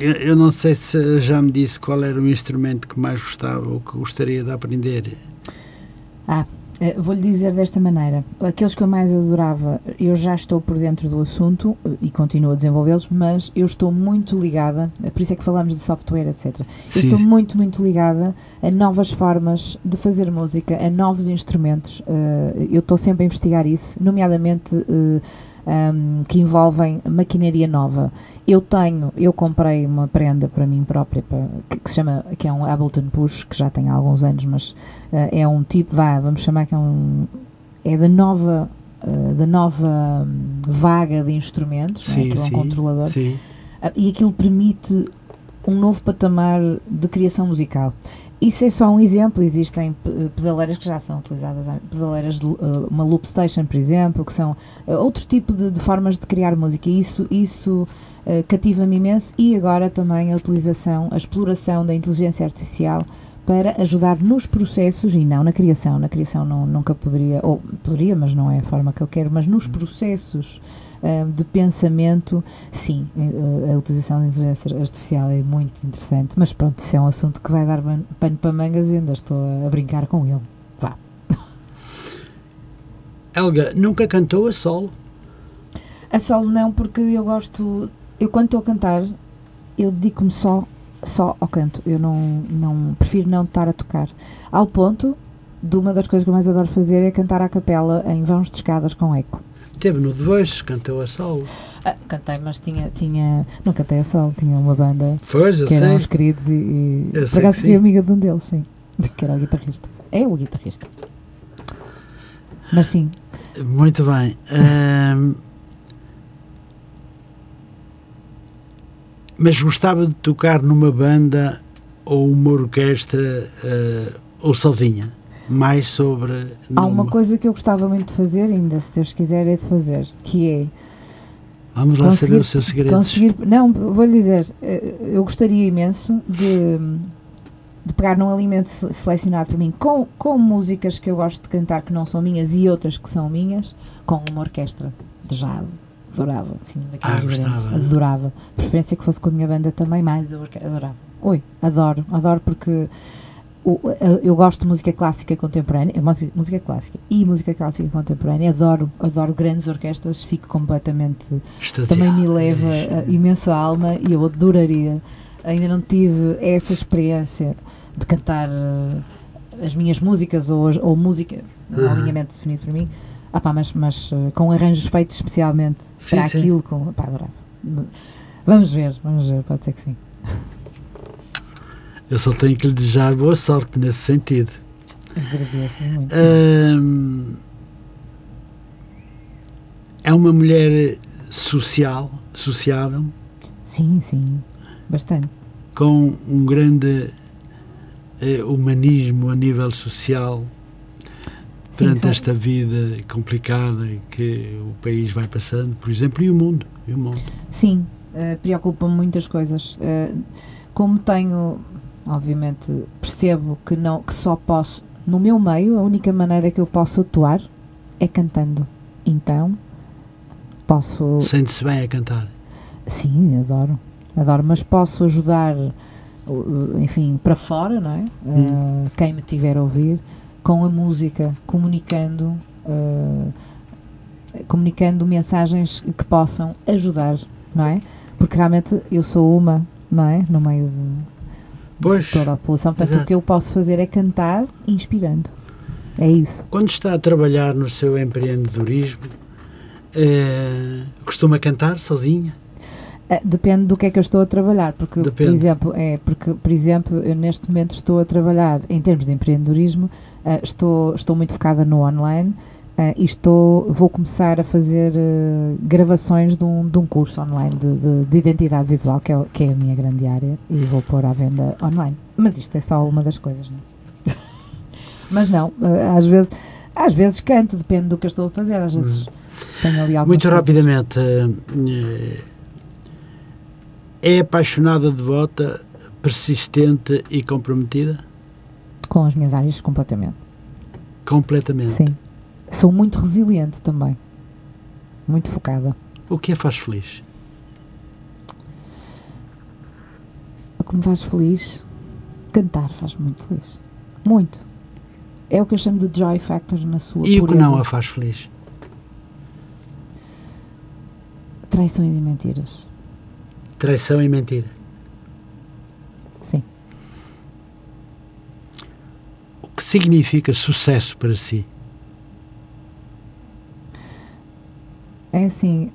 Speaker 2: eu, eu, não sei se já me disse qual era o instrumento que mais gostava ou que gostaria de aprender.
Speaker 1: Ah, eh, vou-lhe dizer desta maneira: aqueles que eu mais adorava, eu já estou por dentro do assunto eh, e continuo a desenvolvê-los, mas eu estou muito ligada, eh, por isso é que falamos de software, etc. Eu
Speaker 2: Sim.
Speaker 1: estou muito, muito ligada a novas formas de fazer música, a novos instrumentos. Eu estou sempre a investigar isso, nomeadamente um, que envolvem maquinaria nova. Eu tenho, eu comprei uma prenda para mim própria para, que, que, se chama, que é um Ableton Push, que já tem há alguns anos, mas uh, é um tipo, vá, vamos chamar que é um é da nova uh, da nova vaga de instrumentos,
Speaker 2: sim,
Speaker 1: né, que é um controlador.
Speaker 2: Sim.
Speaker 1: Uh, e aquilo permite um novo patamar de criação musical. Isso é só um exemplo, existem pedaleiras que já são utilizadas, pedaleiras de uh, uma loop station, por exemplo, que são uh, outro tipo de, de, formas de criar música. Isso, isso uh, cativa-me imenso e agora também a utilização, a exploração da inteligência artificial para ajudar nos processos e não na criação. Na criação não, nunca poderia, ou poderia, mas não é a forma que eu quero, mas nos uhum. Processos de pensamento, sim, a utilização da inteligência artificial é muito interessante, mas pronto, isso é um assunto que vai dar pano para mangas e ainda estou a brincar com ele. Vá.
Speaker 2: Helga, nunca cantou a solo?
Speaker 1: A solo não, porque eu gosto, eu quando estou a cantar, eu dedico-me só só ao canto. Eu não, não prefiro não estar a tocar. Ao ponto de uma das coisas que eu mais adoro fazer é cantar à capela em vãos de escadas com eco.
Speaker 2: Teve no The Voice, cantou a solo.
Speaker 1: Ah, cantei, mas tinha, tinha. Não cantei a solo, tinha uma banda
Speaker 2: pois,
Speaker 1: que eram os queridos e. e
Speaker 2: eu
Speaker 1: por acaso fui amiga de um deles, sim. Que era o guitarrista. É o guitarrista. Mas sim.
Speaker 2: Muito bem. Um, mas gostava de tocar numa banda ou uma orquestra uh, ou sozinha? Mais sobre.
Speaker 1: Há uma coisa que eu gostava muito de fazer, ainda se Deus quiser, é de fazer, que é
Speaker 2: Vamos lá saber o seu segredo.
Speaker 1: Conseguir, não, vou-lhe dizer, eh, eu gostaria imenso de, de pegar num alimento selecionado por mim com, com músicas que eu gosto de cantar que não são minhas e outras que são minhas, com uma orquestra de jazz. Adorava, assim, daqueles ah, grandes. Adorava. Preferência que fosse com a minha banda também, mais adorava. Oi, adoro, adoro porque eu gosto de música clássica contemporânea, música, música clássica e música clássica contemporânea, adoro, adoro grandes orquestras, fico completamente. Também me leva a imensa alma e eu adoraria. Ainda não tive essa experiência de cantar uh, as minhas músicas ou, ou música, um alinhamento definido por mim, ah, pá, mas, mas uh, com arranjos feitos especialmente sim, para sim. aquilo. Com, pá, adorava. Vamos ver, vamos ver, pode ser que sim.
Speaker 2: Eu só tenho que lhe desejar boa sorte nesse sentido.
Speaker 1: Agradeço muito.
Speaker 2: é uma mulher social, sociável?
Speaker 1: Sim, sim, bastante.
Speaker 2: Com um grande uh, humanismo a nível social perante esta vida complicada que o país vai passando, por exemplo, e o mundo. E o mundo.
Speaker 1: Sim, uh, preocupa-me muitas coisas. Uh, como tenho obviamente percebo que não que só posso no meu meio a única maneira que eu posso atuar é cantando. Então posso
Speaker 2: sente-se bem a cantar?
Speaker 1: Sim adoro. Adoro mas posso ajudar enfim para fora não é? Hum. uh, quem me tiver a ouvir com a música comunicando uh, comunicando mensagens que possam ajudar não é? Porque realmente eu sou uma não é? No meio de pois, de toda a população. Portanto, exato. o que eu posso fazer é cantar inspirando. É isso.
Speaker 2: Quando está a trabalhar no seu empreendedorismo, é, costuma cantar sozinha?
Speaker 1: Eh, depende do que é que eu estou a trabalhar, porque Depende. por exemplo, é porque por exemplo, eu neste momento estou a trabalhar em termos de empreendedorismo, uh, estou estou muito focada no online Uh, e estou, vou começar a fazer uh, gravações de um, de um curso online de, de, de identidade visual, que é, que é a minha grande área, e vou pôr à venda online. Mas isto é só uma das coisas, não é? Mas não, uh, às vezes às vezes canto, depende do que eu estou a fazer, às vezes hum. tenho ali
Speaker 2: Muito coisas. rapidamente, é apaixonada, devota, persistente e comprometida?
Speaker 1: Com as minhas áreas, completamente.
Speaker 2: Completamente?
Speaker 1: Sim. Sou muito resiliente também. Muito focada.
Speaker 2: O que a faz feliz?
Speaker 1: O que me faz feliz? Cantar faz muito feliz. Muito. É o que eu chamo de joy factor na sua
Speaker 2: E pureza. o que não a faz feliz?
Speaker 1: Traições e mentiras.
Speaker 2: Traição e mentira.
Speaker 1: Sim.
Speaker 2: O que significa sucesso para si?
Speaker 1: É assim,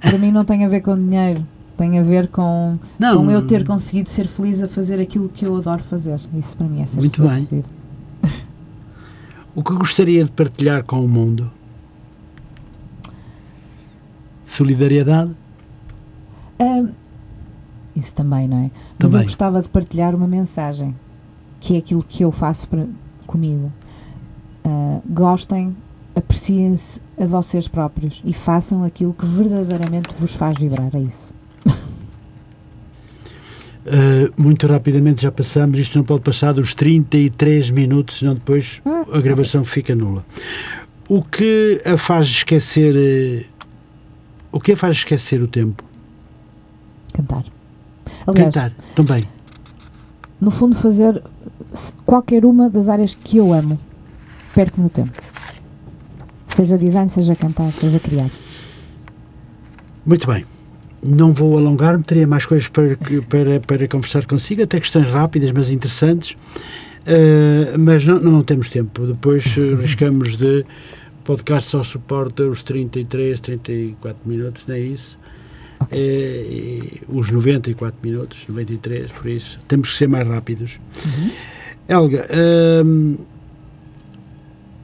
Speaker 1: para mim não tem a ver com dinheiro, tem a ver com, não, com eu ter conseguido ser feliz a fazer aquilo que eu adoro fazer. Isso para mim é ser Muito bem.
Speaker 2: O que gostaria de partilhar com o mundo? Solidariedade?
Speaker 1: isso também, não é? Mas também. eu gostava de partilhar uma mensagem, que é aquilo que eu faço para, comigo. Uh, gostem apreciem-se a vocês próprios e façam aquilo que verdadeiramente vos faz vibrar. É isso.
Speaker 2: Uh, muito rapidamente já passamos, isto não pode passar dos 33 minutos, senão depois ah, a gravação okay. fica nula. O que a faz esquecer uh, o que a faz esquecer o tempo?
Speaker 1: Cantar. Aliás,
Speaker 2: Cantar, também.
Speaker 1: No fundo, fazer qualquer uma das áreas que eu amo, perco no tempo. Seja design, seja cantar, seja criar.
Speaker 2: Muito bem. Não vou alongar-me, teria mais coisas para, para, para conversar consigo, até questões rápidas, mas interessantes. Uh, mas não, não temos tempo. Depois riscamos de podcast só suporta os 33, 34 minutos, não é isso? Okay. Uh, os 94 minutos, 93, por isso temos que ser mais rápidos. Uhum. Helga, uh,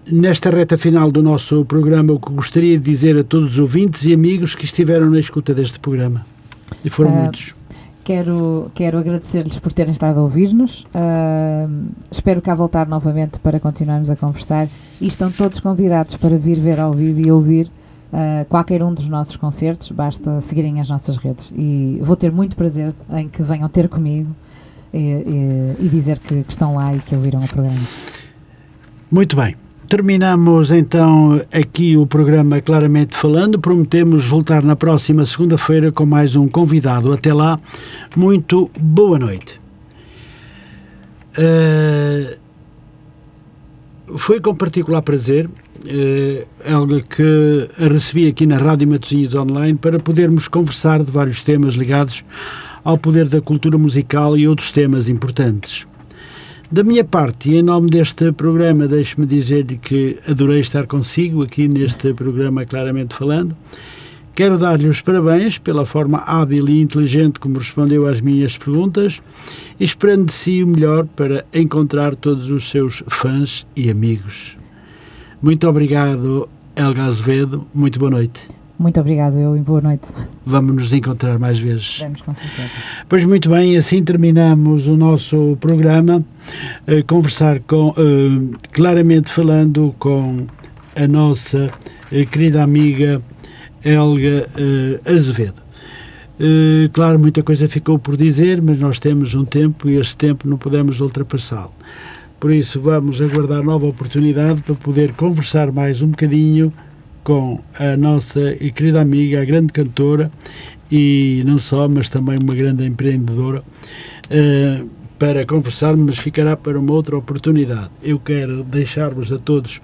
Speaker 2: Nesta reta final do nosso programa, o que gostaria de dizer a todos os ouvintes e amigos que estiveram na escuta deste programa? E foram uh, muitos.
Speaker 1: Quero, quero agradecer-lhes por terem estado a ouvir-nos. Uh, espero cá voltar novamente para continuarmos a conversar. E estão todos convidados para vir ver ao vivo e ouvir uh, qualquer um dos nossos concertos, basta seguirem as nossas redes. E vou ter muito prazer em que venham ter comigo e, e, e dizer que, que estão lá e que ouviram o programa.
Speaker 2: Muito bem. Terminamos então aqui o programa Claramente Falando. Prometemos voltar na próxima segunda-feira com mais um convidado. Até lá, muito boa noite. Uh, foi com particular prazer, uh, que recebi aqui na Rádio Matosinhos Online, para podermos conversar de vários temas ligados ao poder da cultura musical e outros temas importantes. Da minha parte, e em nome deste programa, deixe-me dizer-lhe que adorei estar consigo aqui neste programa Claramente Falando. Quero dar-lhe os parabéns pela forma hábil e inteligente como respondeu às minhas perguntas, esperando de si o melhor para encontrar todos os seus fãs e amigos. Muito obrigado, Elga Azevedo. Muito boa noite.
Speaker 1: Muito obrigado, eu e boa noite.
Speaker 2: Vamos nos encontrar mais vezes.
Speaker 1: Vamos, com certeza.
Speaker 2: Pois muito bem, assim terminamos o nosso programa. Uh, conversar com, uh, claramente falando com a nossa uh, querida amiga Helga Azevedo. claro, muita coisa ficou por dizer, mas nós temos um tempo e este tempo não podemos ultrapassá-lo. Por isso, vamos aguardar nova oportunidade para poder conversar mais um bocadinho com a nossa querida amiga, a grande cantora, e não só, mas também uma grande empreendedora, uh, para conversarmos, mas ficará para uma outra oportunidade. Eu quero deixar-vos a todos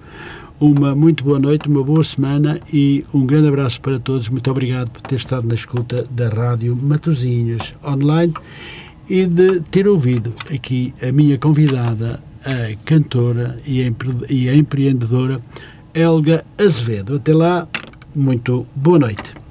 Speaker 2: uma muito boa noite, uma boa semana e um grande abraço para todos. Muito obrigado por ter estado na escuta da Rádio Matozinhos online e de ter ouvido aqui a minha convidada, a cantora e a empreendedora Helga Azevedo. Até lá, muito boa noite.